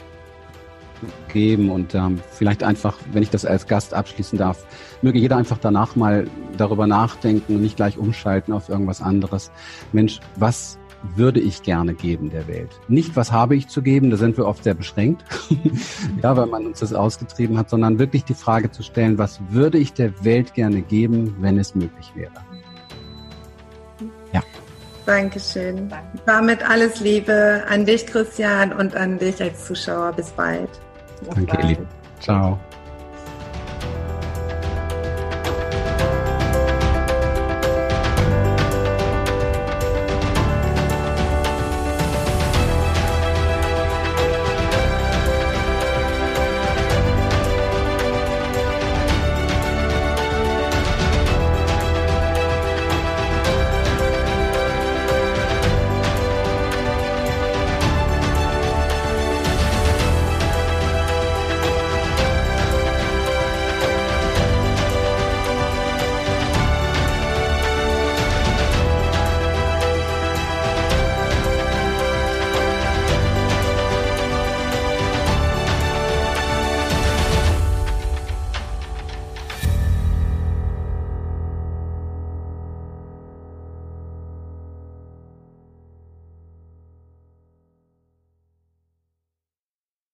geben und ähm, vielleicht einfach, wenn ich das als Gast abschließen darf, möge jeder einfach danach mal darüber nachdenken und nicht gleich umschalten auf irgendwas anderes. Mensch, was würde ich gerne geben der Welt? Nicht, was habe ich zu geben, da sind wir oft sehr beschränkt, ja, weil man uns das ausgetrieben hat, sondern wirklich die Frage zu stellen, was würde ich der Welt gerne geben, wenn es möglich wäre? Ja. Dankeschön. Damit alles Liebe an dich, Christian, und an dich als Zuschauer. Bis bald. Danke, ihr Lieben. Ciao.